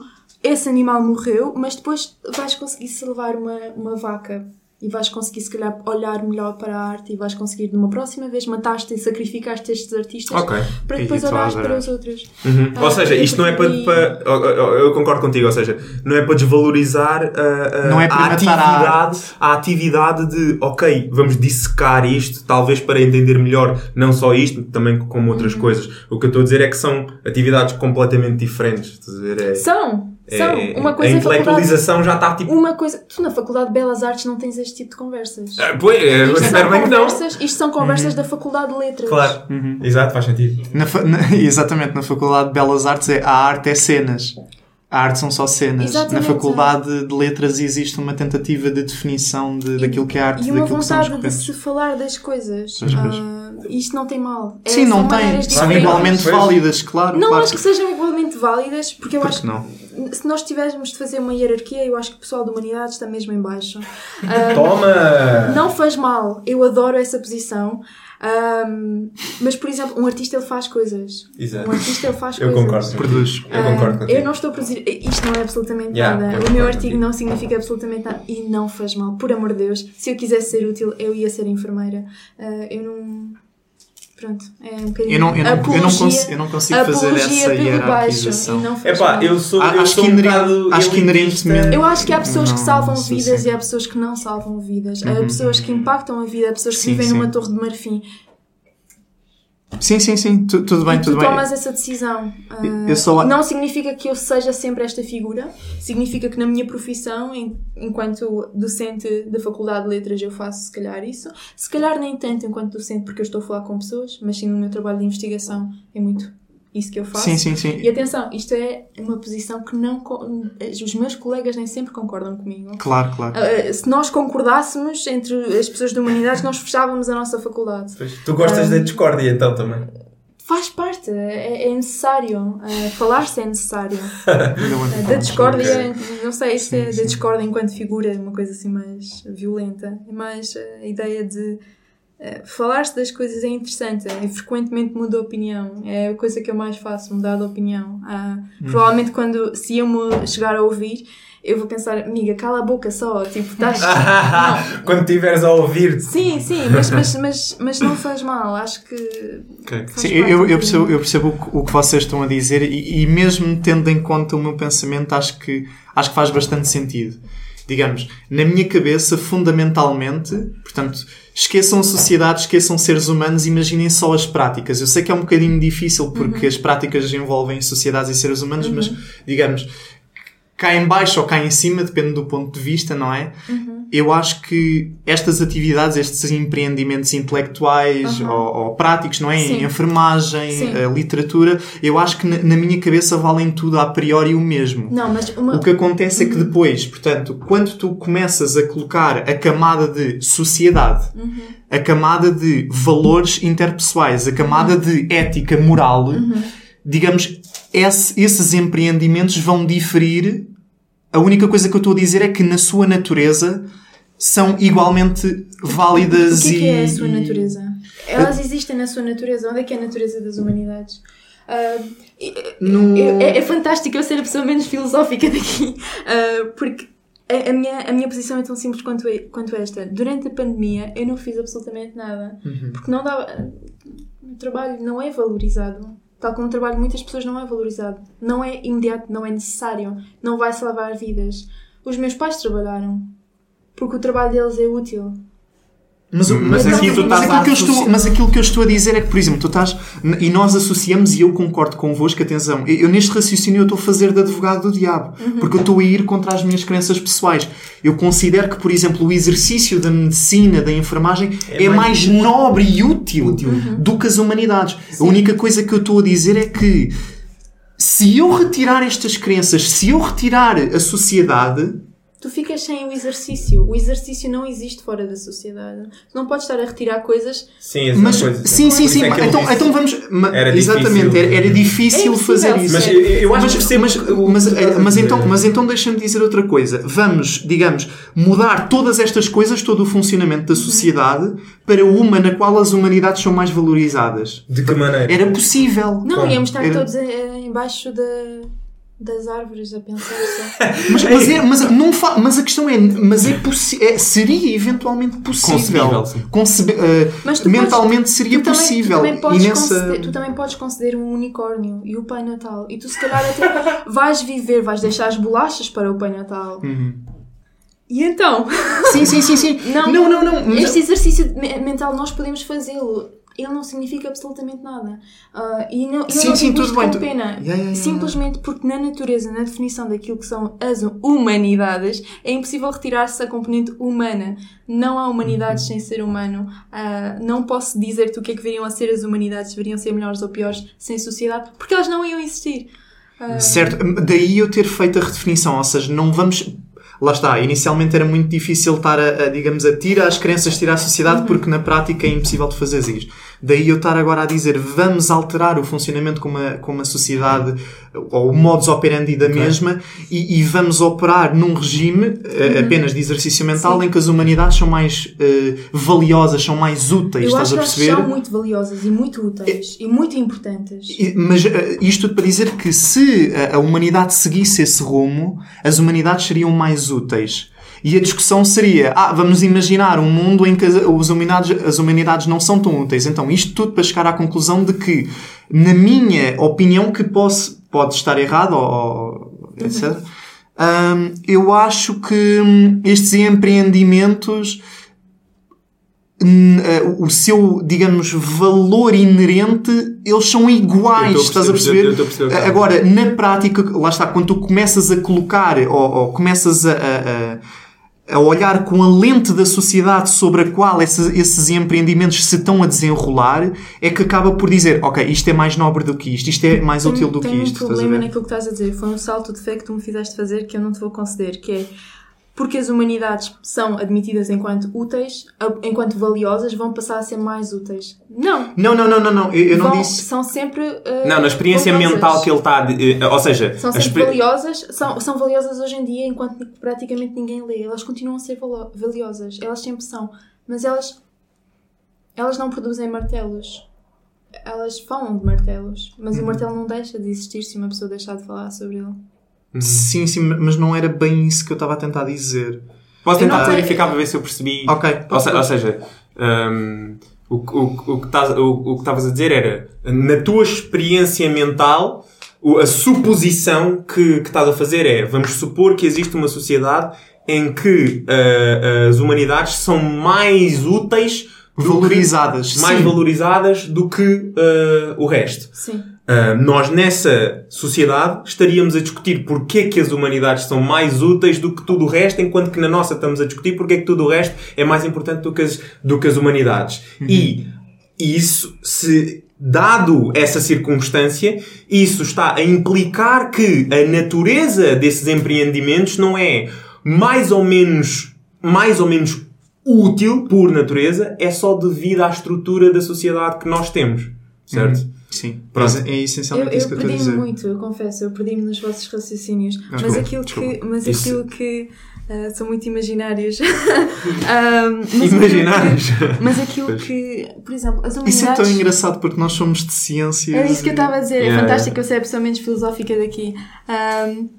esse animal morreu, mas depois vais conseguir salvar uma, uma vaca. E vais conseguir, se calhar, olhar melhor para a arte e vais conseguir, numa próxima vez, mataste e sacrificaste estes artistas Ok. para E depois olhares para os outros. Uhum. Ah, ou seja, isto não é para, preferi- para- eu- concordo contigo, ou seja, não é para desvalorizar a, a- Não é para a matar a atividade, a atividade de, ok, vamos dissecar isto, talvez para entender melhor não só isto, também como outras Uhum. coisas. O que eu estou a dizer é que são atividades completamente diferentes. Ver? É, São, são. é- uma coisa a faculdade, intelectualização já está tipo. uma coisa. Tu na Faculdade de Belas Artes não tens este tipo de conversas. Ah, Pois, é, Isto espero são bem que não. conversas, isto são conversas da Faculdade de Letras. Claro, exato, faz sentido. Na na- exatamente, na Faculdade de Belas Artes é, a arte é cenas. A arte são só cenas. Exatamente. Na Faculdade de Letras existe uma tentativa de definição de, daquilo que é arte E e uma daquilo que são os vontade de se falar das coisas. Pois, pois. Ah, isto não tem mal. É, Sim, não tem. São igualmente Pois. válidas, claro. Não claro acho que sejam igualmente válidas, porque eu Por acho que não? que se nós tivéssemos de fazer uma hierarquia, eu acho que o pessoal de humanidades está mesmo em baixo. Ah, Toma! Não faz mal, eu adoro essa posição. Ahm, mas, por exemplo, um artista ele faz coisas. Exato. Um artista ele faz Eu coisas. concordo. Produz. Eu Ah, concordo contigo. eu não estou a produzir. Isto não é absolutamente Yeah, nada. O meu artigo não significa absolutamente nada. E não faz mal, por amor de Deus. Se eu quisesse ser útil, eu ia ser enfermeira. Ah, eu não. Pronto, é um bocadinho. Eu não, eu não, eu não, apologia- consigo, eu não consigo fazer apologia essa pelo baixo. hierarquização. E Epá, mal. eu sou, eu acho sou que um bocado acho que inerentemente- Eu acho que há pessoas que Não, salvam sou vidas assim. e há pessoas que não salvam vidas. Há pessoas que impactam a vida, há pessoas que Sim, vivem sim. numa torre de marfim. Sim, sim, sim. Tu- tudo bem, e tu tudo bem. tomas essa decisão. Ah, Eu só- Não significa que eu seja sempre esta figura. Significa que na minha profissão, em- enquanto docente da Faculdade de Letras, eu faço se calhar isso. Se calhar nem tanto enquanto docente, porque eu estou a falar com pessoas, mas sim no meu trabalho de investigação é muito isso que eu faço. Sim, sim, sim. E atenção, isto é uma posição que não os meus colegas nem sempre concordam comigo. Claro, claro. Uh, se nós concordássemos entre as pessoas de humanidades, nós fechávamos a nossa faculdade. Pois, Tu gostas da discórdia então também. Faz parte, é, é necessário. Uh, Falar-se é necessário. Uh, da discórdia, não sei se é Sim, da discórdia enquanto figura, uma coisa assim mais violenta. É mais uh, a ideia de falar-se das coisas é interessante. Eu frequentemente mudo a opinião. É a coisa que eu mais faço, mudar de opinião. Ah, Provavelmente quando, se eu me chegar a ouvir, eu vou pensar, amiga, cala a boca só. Tipo, estás. Quando estiveres a ouvir-te. Sim, sim, mas, mas, mas, mas não faz mal. Acho que. faz Sim, eu, eu, percebo, eu percebo o que, o que vocês estão a dizer e, e mesmo tendo em conta o meu pensamento, acho que, acho que faz bastante sentido. Digamos, na minha cabeça, fundamentalmente, portanto, esqueçam a sociedade, esqueçam seres humanos, imaginem só as práticas. Eu sei que é um bocadinho difícil porque as práticas envolvem sociedades e seres humanos, mas, digamos, cá em baixo ou cá em cima, depende do ponto de vista, não é? Eu acho que estas atividades, estes empreendimentos intelectuais Uhum. ou, ou práticos, não é? Sim. Enfermagem, Sim. a literatura, eu acho que na, na minha cabeça valem tudo a priori o mesmo. Não, mas uma. O que acontece é que depois, portanto, quando tu começas a colocar a camada de sociedade, a camada de valores interpessoais, a camada de ética moral, digamos, esse- esses empreendimentos vão diferir. A única coisa que eu estou a dizer é que na sua natureza são igualmente válidas O que é, e. que é a sua e- natureza? Elas existem na sua natureza. Onde é que é a natureza das humanidades? E- No- é, é fantástico eu ser a pessoa menos filosófica daqui, ah, porque a, a minha, a minha posição é tão simples quanto, é- quanto esta. Durante a pandemia eu não fiz absolutamente nada, Uhum. porque não dava. O trabalho não é valorizado. Tal como o trabalho de muitas pessoas não é valorizado. Não é imediato, não é necessário. Não vai salvar vidas. Os meus pais trabalharam. Porque o trabalho deles é útil. Mas, mas, Mas aquilo, mas aquilo a que eu estou, mas aquilo que eu estou a dizer é que, por exemplo, tu estás. E nós associamos, e eu concordo convosco, atenção, eu eu neste raciocínio eu estou a fazer de advogado do diabo, porque eu estou a ir contra as minhas crenças pessoais. Eu considero que, por exemplo, o exercício da medicina, da enfermagem, é, mais, nobre e útil, do que as humanidades. A única coisa que eu estou a dizer é que se eu retirar estas crenças, se eu retirar a sociedade, Tu ficas sem o exercício. O exercício não existe fora da sociedade. Tu não podes estar a retirar coisas. Sim, Mas, coisa. sim, sim, isso sim. é então, disse- então vamos. Era exatamente, difícil. era, era difícil É fazer isso. Mas É. eu, eu acho Mas, que percebo mas, mas, a mas dizer. então, mas então deixa-me dizer outra coisa. Vamos, digamos, mudar todas estas coisas, todo o funcionamento da sociedade, para uma na qual as humanidades são mais valorizadas. De que maneira? Era possível. Não, Como? íamos estar Era- todos eh, embaixo da, das árvores a pensar só. Mas, mas, é- mas, não fa- mas a questão é, mas é, é seria eventualmente possível. Concebível, eh, Mas tu mentalmente podes- seria tu também- possível. Tu também, e podes nessa... conceder, tu também podes conceder um unicórnio e o Pai Natal. E tu, se calhar, até vais viver, vais deixar as bolachas para o Pai Natal. Uhum. E então? Sim, sim, sim, sim. Não, não, não. não. Este exercício me- mental nós podemos fazê-lo. Ele não significa absolutamente nada. Ah, e não, eu Sim, não sim, tudo bem, pena. Yeah, yeah, yeah, Simplesmente porque na natureza, na definição daquilo que são as humanidades, é impossível retirar-se a componente humana. Não há humanidades sem ser humano. Ah, não posso dizer-te o que é que viriam a ser as humanidades, deveriam ser melhores ou piores sem sociedade, porque elas não iam existir. Ah, Certo, daí eu ter feito a redefinição, ou seja, não vamos. Lá está, inicialmente era muito difícil estar a, a, digamos, a tirar as crenças, tirar a sociedade, porque na prática é impossível de fazer isto. Daí eu estar agora a dizer vamos alterar o funcionamento como a, como a sociedade, ou o modus operandi da mesma, e, e vamos operar num regime eh, apenas de exercício mental Sim. em que as humanidades são mais eh, valiosas, são mais úteis, eu estás acho a que perceber? são muito valiosas e muito úteis e muito importantes. Mas eh, isto para dizer que se a humanidade seguisse esse rumo, as humanidades seriam mais úteis. E a discussão seria, ah, vamos imaginar um mundo em que as, humanidades, as humanidades não são tão úteis. Então, isto tudo para chegar à conclusão de que, na minha opinião, que posso, pode estar errado, ou, ou etc., hum, eu acho que hum, estes empreendimentos eh, o seu, digamos, valor inerente, eles são iguais, a estás a perceber, a Agora, na prática, lá está, quando tu começas a colocar ou, ou começas a, a- a- olhar com a lente da sociedade sobre a qual esses, esses empreendimentos se estão a desenrolar, é que acaba por dizer, ok, isto é mais nobre do que isto, isto é mais Tem- útil do tem que um isto. estás a problema naquilo que estás a dizer. Foi um salto de fé que tu me fizeste fazer que eu não te vou conceder, que é porque as humanidades são admitidas enquanto úteis, enquanto valiosas, vão passar a ser mais úteis. Não! Não, não, não, não, não, eu, eu não Vão- disse. São sempre. uh, Não, na experiência valiosas. mental que ele está. de- eh, Ou seja, São sempre exper- valiosas, são, são valiosas hoje em dia enquanto praticamente ninguém lê. Elas continuam a ser valiosas, elas sempre são. Mas elas, elas não produzem martelos. Elas falam de martelos, mas Uhum. o martelo não deixa de existir se uma pessoa deixar de falar sobre ele. Sim, sim, mas não era bem isso que eu estava a tentar dizer. Posso tentar clarificar para ver se eu percebi. Ok. Ou, se- ou seja, hum, o, que- o, que- o que estás- o, o que estavas a dizer era, na tua experiência mental, a suposição que, que estás a fazer é, vamos supor que existe uma sociedade em que ah, as humanidades são mais úteis, do que- Valorizadas. mais valorizadas do que ah, o resto. Sim. Uh, nós nessa sociedade estaríamos a discutir porque é que as humanidades são mais úteis do que tudo o resto, enquanto que na nossa estamos a discutir porque é que tudo o resto é mais importante do que as, do que as humanidades. E isso, se dado essa circunstância, isso está a implicar que a natureza desses empreendimentos não é mais ou menos, mais ou menos útil por natureza, é só devido à estrutura da sociedade que nós temos. Certo? Sim, é, é Eu, essencialmente eu isso que eu estou a perdi-me dizer. muito, eu confesso, eu perdi-me nos vossos raciocínios. mas desculpa, aquilo desculpa. que. Mas Isso- aquilo que. ah, são muito imaginários. Ah, mas aquilo que- Imaginários. Mas aquilo Pois. que. Por exemplo, as Isso humanidades. é tão engraçado porque nós somos de ciências. Era isso que eu estava a dizer, é Yeah, fantástico, eu sei a pessoa menos filosófica daqui. Um,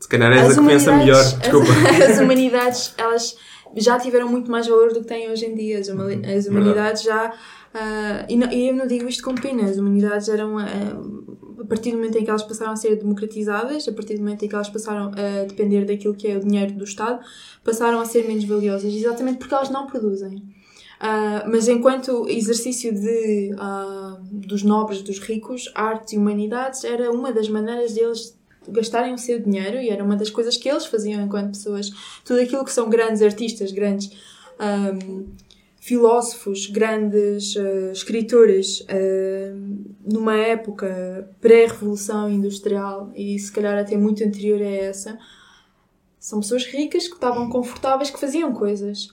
Se calhar és a que pensa melhor. Desculpa. As, as humanidades, elas já tiveram muito mais valor do que têm hoje em dia. As, Uhum. as humanidades já. Ah, e, não- e eu não digo isto com pena, as humanidades eram. ah, a partir do momento em que elas passaram a ser democratizadas, a partir do momento em que elas passaram a depender daquilo que é o dinheiro do Estado, passaram a ser menos valiosas, exatamente porque elas não produzem. Ah, mas enquanto exercício de, dos nobres, dos ricos, arte e humanidades era uma das maneiras deles gastarem o seu dinheiro e era uma das coisas que eles faziam enquanto pessoas. Tudo aquilo que são grandes artistas, grandes ahm, filósofos, grandes ah, escritores ahm, numa época pré-revolução industrial e se calhar até muito anterior a essa, são pessoas ricas que estavam confortáveis, que faziam coisas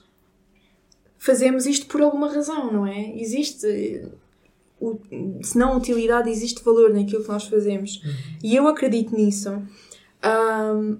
fazemos isto por alguma razão, não é? Existe. o- Se não utilidade, existe valor naquilo que nós fazemos. E eu acredito nisso. Ahm,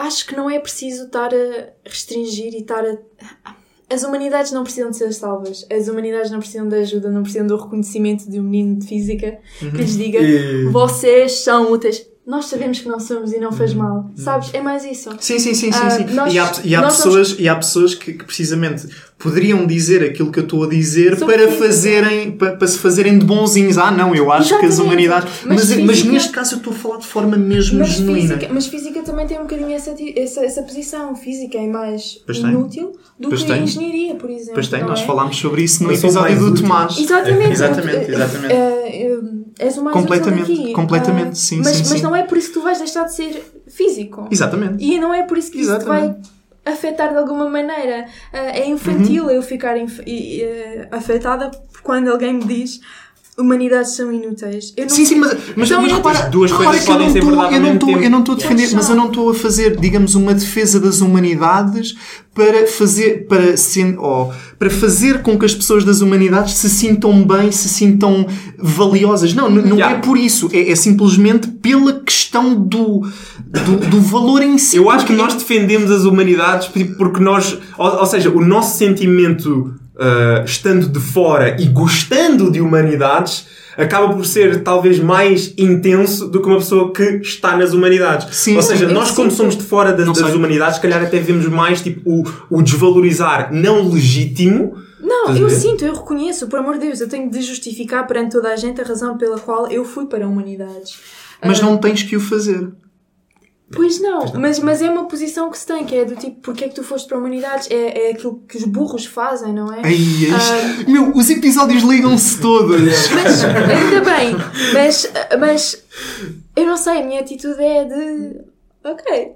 acho que não é preciso estar a restringir e estar a. As humanidades não precisam de ser salvas. As humanidades não precisam de ajuda, não precisam do reconhecimento de um menino de física que lhes diga E- vocês são úteis. Nós sabemos que não somos e não faz mal. Sabes? É mais isso. Sim, sim, sim, sim. Ah, sim. nós- e há, e há pessoas, e há pessoas que, que precisamente poderiam dizer aquilo que eu estou a dizer Sobre para, fazerem, para, para se fazerem de bonzinhos. Ah, não, eu acho que as Exatamente. humanidades. Mas Mas, mas, física- neste caso eu estou a falar de forma mesmo Mas genuína. física, mas física também tem um bocadinho essa, essa, essa posição. Física é mais Pois tem. inútil do Pois que tem. engenharia, por exemplo. Pois tem, nós é? falámos sobre isso no Mas são episódio do úteis. Tomás. Exatamente. Exatamente, exatamente. É, é, és o mais Completamente, útil daqui. completamente, Ah, sim, mas, sim, mas sim. não é por isso que tu vais deixar de ser físico. Exatamente. E não é por isso que isso te vai afetar de alguma maneira. Ah, é infantil Uhum. eu ficar inf- e- e, afetada quando alguém me diz humanidades são inúteis. Eu não Sim, sim, mas, mas, Então, mas eu- repara, duas repara coisas que eu podem não ser verdade eu não. Eu estou a defender, mas eu não estou a fazer, digamos, uma defesa das humanidades para fazer, para, sen- oh, para fazer com que as pessoas das humanidades se sintam bem, se sintam valiosas. Não, não Yeah. é por isso. É, é simplesmente pela questão do, do, do valor em si. Eu acho que nós defendemos as humanidades porque nós, ou, ou seja, o nosso sentimento ah, estando de fora e gostando de humanidades acaba por ser talvez mais intenso do que uma pessoa que está nas humanidades. Sim, ou seja, eu nós como somos de fora das, das humanidades, se calhar até vemos mais tipo, o, o desvalorizar não legítimo. Não, a eu sinto, eu reconheço, por amor de Deus, eu tenho de justificar perante toda a gente a razão pela qual eu fui para humanidades. Mas Ah, não tens que o fazer. Pois não, mas, mas é uma posição que se tem, que é do tipo, porque é que tu foste para humanidades? É, é aquilo que os burros fazem, não é? Ai, isto- Meu, os episódios ligam-se todos. Mas, ainda bem, mas, mas eu não sei, a minha atitude é de. Ok.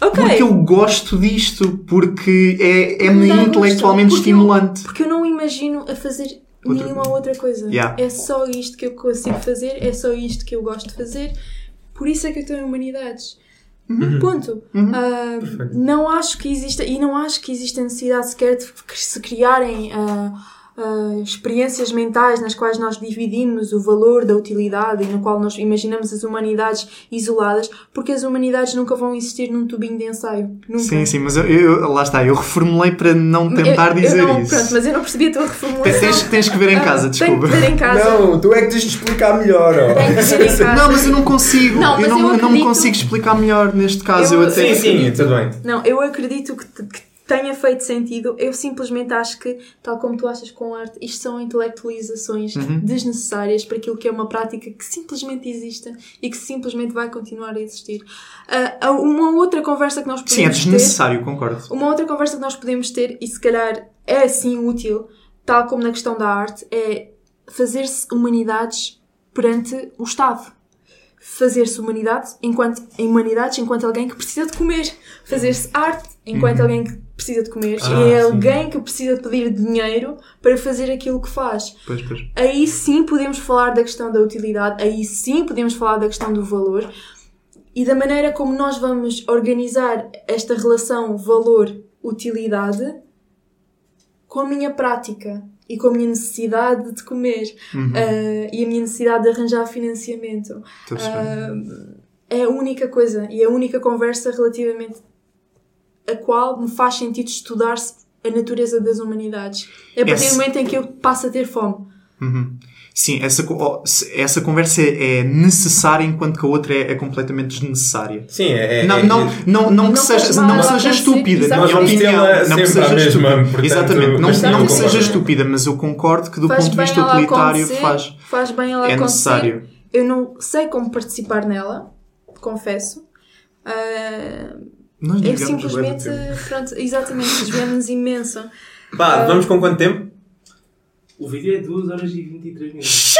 Ok. Porque eu gosto disto, porque é, é dá intelectualmente gosto, porque eu- estimulante. Porque eu não imagino a fazer Outra nenhuma outra coisa. Yeah. É só isto que eu consigo fazer, é só isto que eu gosto de fazer. Por isso é que eu estou em humanidades. Uhum. Ponto. Ah, não acho que exista, e não acho que exista necessidade sequer de se criarem ah, ah, experiências mentais nas quais nós dividimos o valor da utilidade e no qual nós imaginamos as humanidades isoladas, porque as humanidades nunca vão existir num tubinho de ensaio. Nunca. Sim, sim, mas eu, eu- lá está, eu reformulei para não tentar Eu- eu dizer não- isso. Pronto, mas eu não percebi a tua reformulação. Tens, tens que ver em casa, Ah, desculpa. Tenho que ver em casa. Não, tu é que tens de explicar melhor, ó. Tenho que ver em casa. Não, mas eu não consigo. Não, eu, não, eu eu não me acredito- consigo explicar melhor neste caso. Eu, Eu- até. Sim, sim, tudo bem. Não, eu acredito que, que tenha feito sentido. Eu simplesmente acho que, tal como tu achas com arte, isto são intelectualizações Uhum. desnecessárias para aquilo que é uma prática que simplesmente existe e que simplesmente vai continuar a existir. Há uma outra conversa que nós Sim, é podemos ter. desnecessário, concordo. Uma outra conversa que nós podemos ter, e se calhar é assim útil, tal como na questão da arte, é fazer-se humanidades perante o Estado. Fazer-se humanidade enquanto, humanidades enquanto alguém que precisa de comer. Fazer-se arte enquanto alguém que precisa de comer. Ah, e é sim. alguém que precisa de pedir dinheiro para fazer aquilo que faz. Pois, pois. Aí sim podemos falar da questão da utilidade, aí sim podemos falar da questão do valor e da maneira como nós vamos organizar esta relação valor-utilidade com a minha prática e com a minha necessidade de comer Uhum. ah, e a minha necessidade de arranjar financiamento. Ah, é a única coisa e a única conversa relativamente a qual me faz sentido estudar-se a natureza das humanidades. É a partir Esse- do momento em que eu passo a ter fome. Sim, essa, oh, essa conversa é, necessária enquanto que a outra é, é completamente desnecessária. Sim, é. é- Não, é- não, não, não que Não seja, faz mal, não que seja estúpida, na minha opinião. Não que seja mesma, estúpida. portanto, Exatamente, não, não que seja estúpida, mas eu concordo que do Faz ponto de vista utilitário faz. faz bem ela é acontecer. necessário. Eu não sei como participar nela, confesso. Ah, Nós é simplesmente, pronto, exatamente, desviamos imenso. Pá, vamos com quanto tempo? O vídeo é 2 horas e 23 minutos.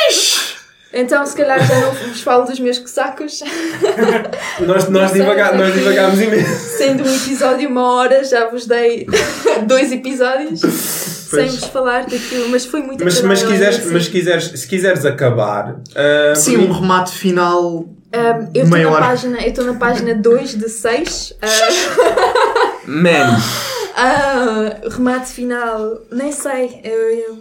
Então, se calhar já não vos falo dos meus sacos, Nós, nós, divaga, nós divagámos imenso. sendo um episódio uma hora, já vos dei dois episódios sem vos falar daquilo, mas foi muito Mas, mas, quiseres, assim. mas quiseres, se quiseres acabar. ah, Sim, um remate final. Ah, eu estou na hora. página, eu estou na página 2 de 6. Man, Ah, remate final, nem sei. Eu, eu-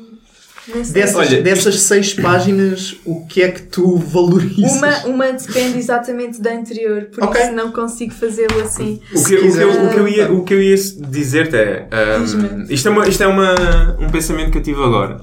nem sei. Dessas, Olha, dessas seis páginas, o que é que tu valorizas? Uma, uma depende exatamente da anterior, por Ok. isso não consigo fazê-lo assim. o que, o, que eu, o, que eu ia, o que eu ia dizer-te é. Diz-me. isto é, uma, isto é uma, um pensamento que eu tive agora.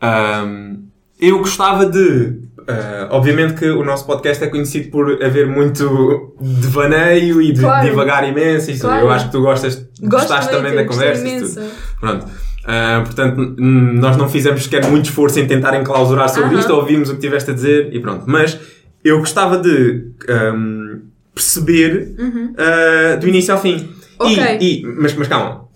Ahm, eu gostava de. Ah, obviamente que o nosso podcast é conhecido por haver muito devaneio e de Claro. divagar imenso. tudo. Claro. Eu acho que tu gostas, Gosto gostaste também da conversa. e imenso. Pronto. Ah, portanto, nós não fizemos sequer muito esforço em tentar enclausurar sobre Aham. isto, ouvimos o que tiveste a dizer e pronto. Mas eu gostava de ahm, perceber ah, do início ao fim. Uhum. Ok. E, e- mas, mas calma.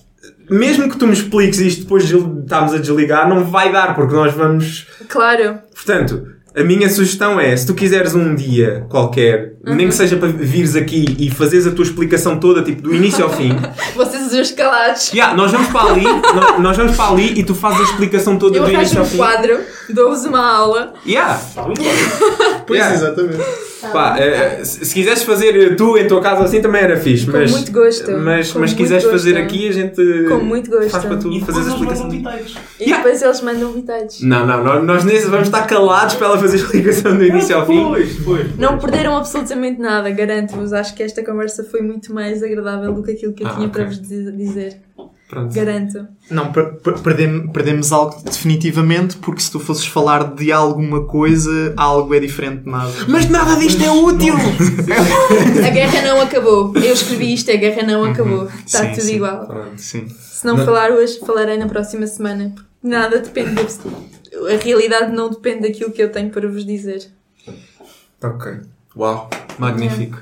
Mesmo que tu me expliques isto depois de estarmos a desligar, não vai dar, porque nós vamos. Claro, Portanto, a minha sugestão é: se tu quiseres um dia qualquer, Uhum. nem que seja para vires aqui e fazeres a tua explicação toda, tipo do início ao fim, vocês os calados. Yeah, nós vamos para ali, nós, nós vamos para ali e tu fazes a explicação toda Eu do início ao um fim. quadro, dou-vos uma aula. Yeah. Pois, Yeah. exatamente. Pá, eh, se, se quiseres fazer tu em tua casa assim também era fixe. Com mas, muito gosto. Mas, Com mas muito quiseres gosto. fazer aqui, a gente Com muito gosto. faz para tu E depois fazeres a eles explicação. E Yeah. depois eles mandam vitades. Não, não, nós, nós nesse vamos estar calados para ela fazer a explicação do início ao fim. Pois, pois. Não perderam absolutamente nada, garanto-vos. Acho que esta conversa foi muito mais agradável do que aquilo que eu Ah, tinha ok. para vos di- dizer. Pronto. Garanto. Não, per- per- perdem- perdemos algo definitivamente, porque se tu fosses falar de alguma coisa, algo é diferente de nada. Mas nada disto é útil! A guerra não acabou. Eu escrevi isto, a guerra não acabou. Está Sim, tudo sim. igual. Sim. Se não, Não- falar hoje, falarei na próxima semana. Nada depende. da- A realidade não depende daquilo que eu tenho para vos dizer. Ok. Uau, magnífico.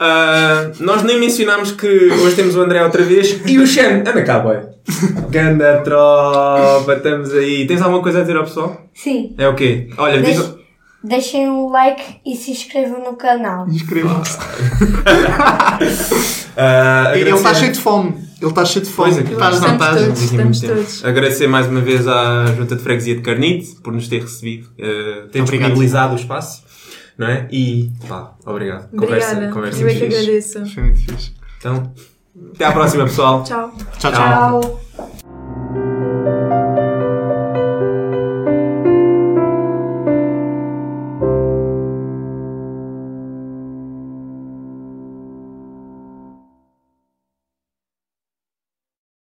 Ah, nós nem mencionámos que hoje temos o André outra vez e o Shen. Anda cá, boy. Ganda tropa, estamos aí. Tens alguma coisa a dizer ao pessoal? Sim. É o quê? Olha, diz. Deixe- Deixem o like e se inscrevam no canal. Inscrevam-se. ah, Ele está cheio de fome. Ele está cheio de fome. Pois é, Estás, não Estamos estás? todos, estamos todos. Agradecer mais uma vez à Junta de Freguesia de Carnide por nos ter recebido, eh, ter Obrigado. disponibilizado o espaço, não é? E pá, obrigado. Conversa, Obrigada. conversa eu é que agradeço. Foi muito fixe. Então, até à próxima, pessoal. Tchau. Tchau, tchau. Tchau.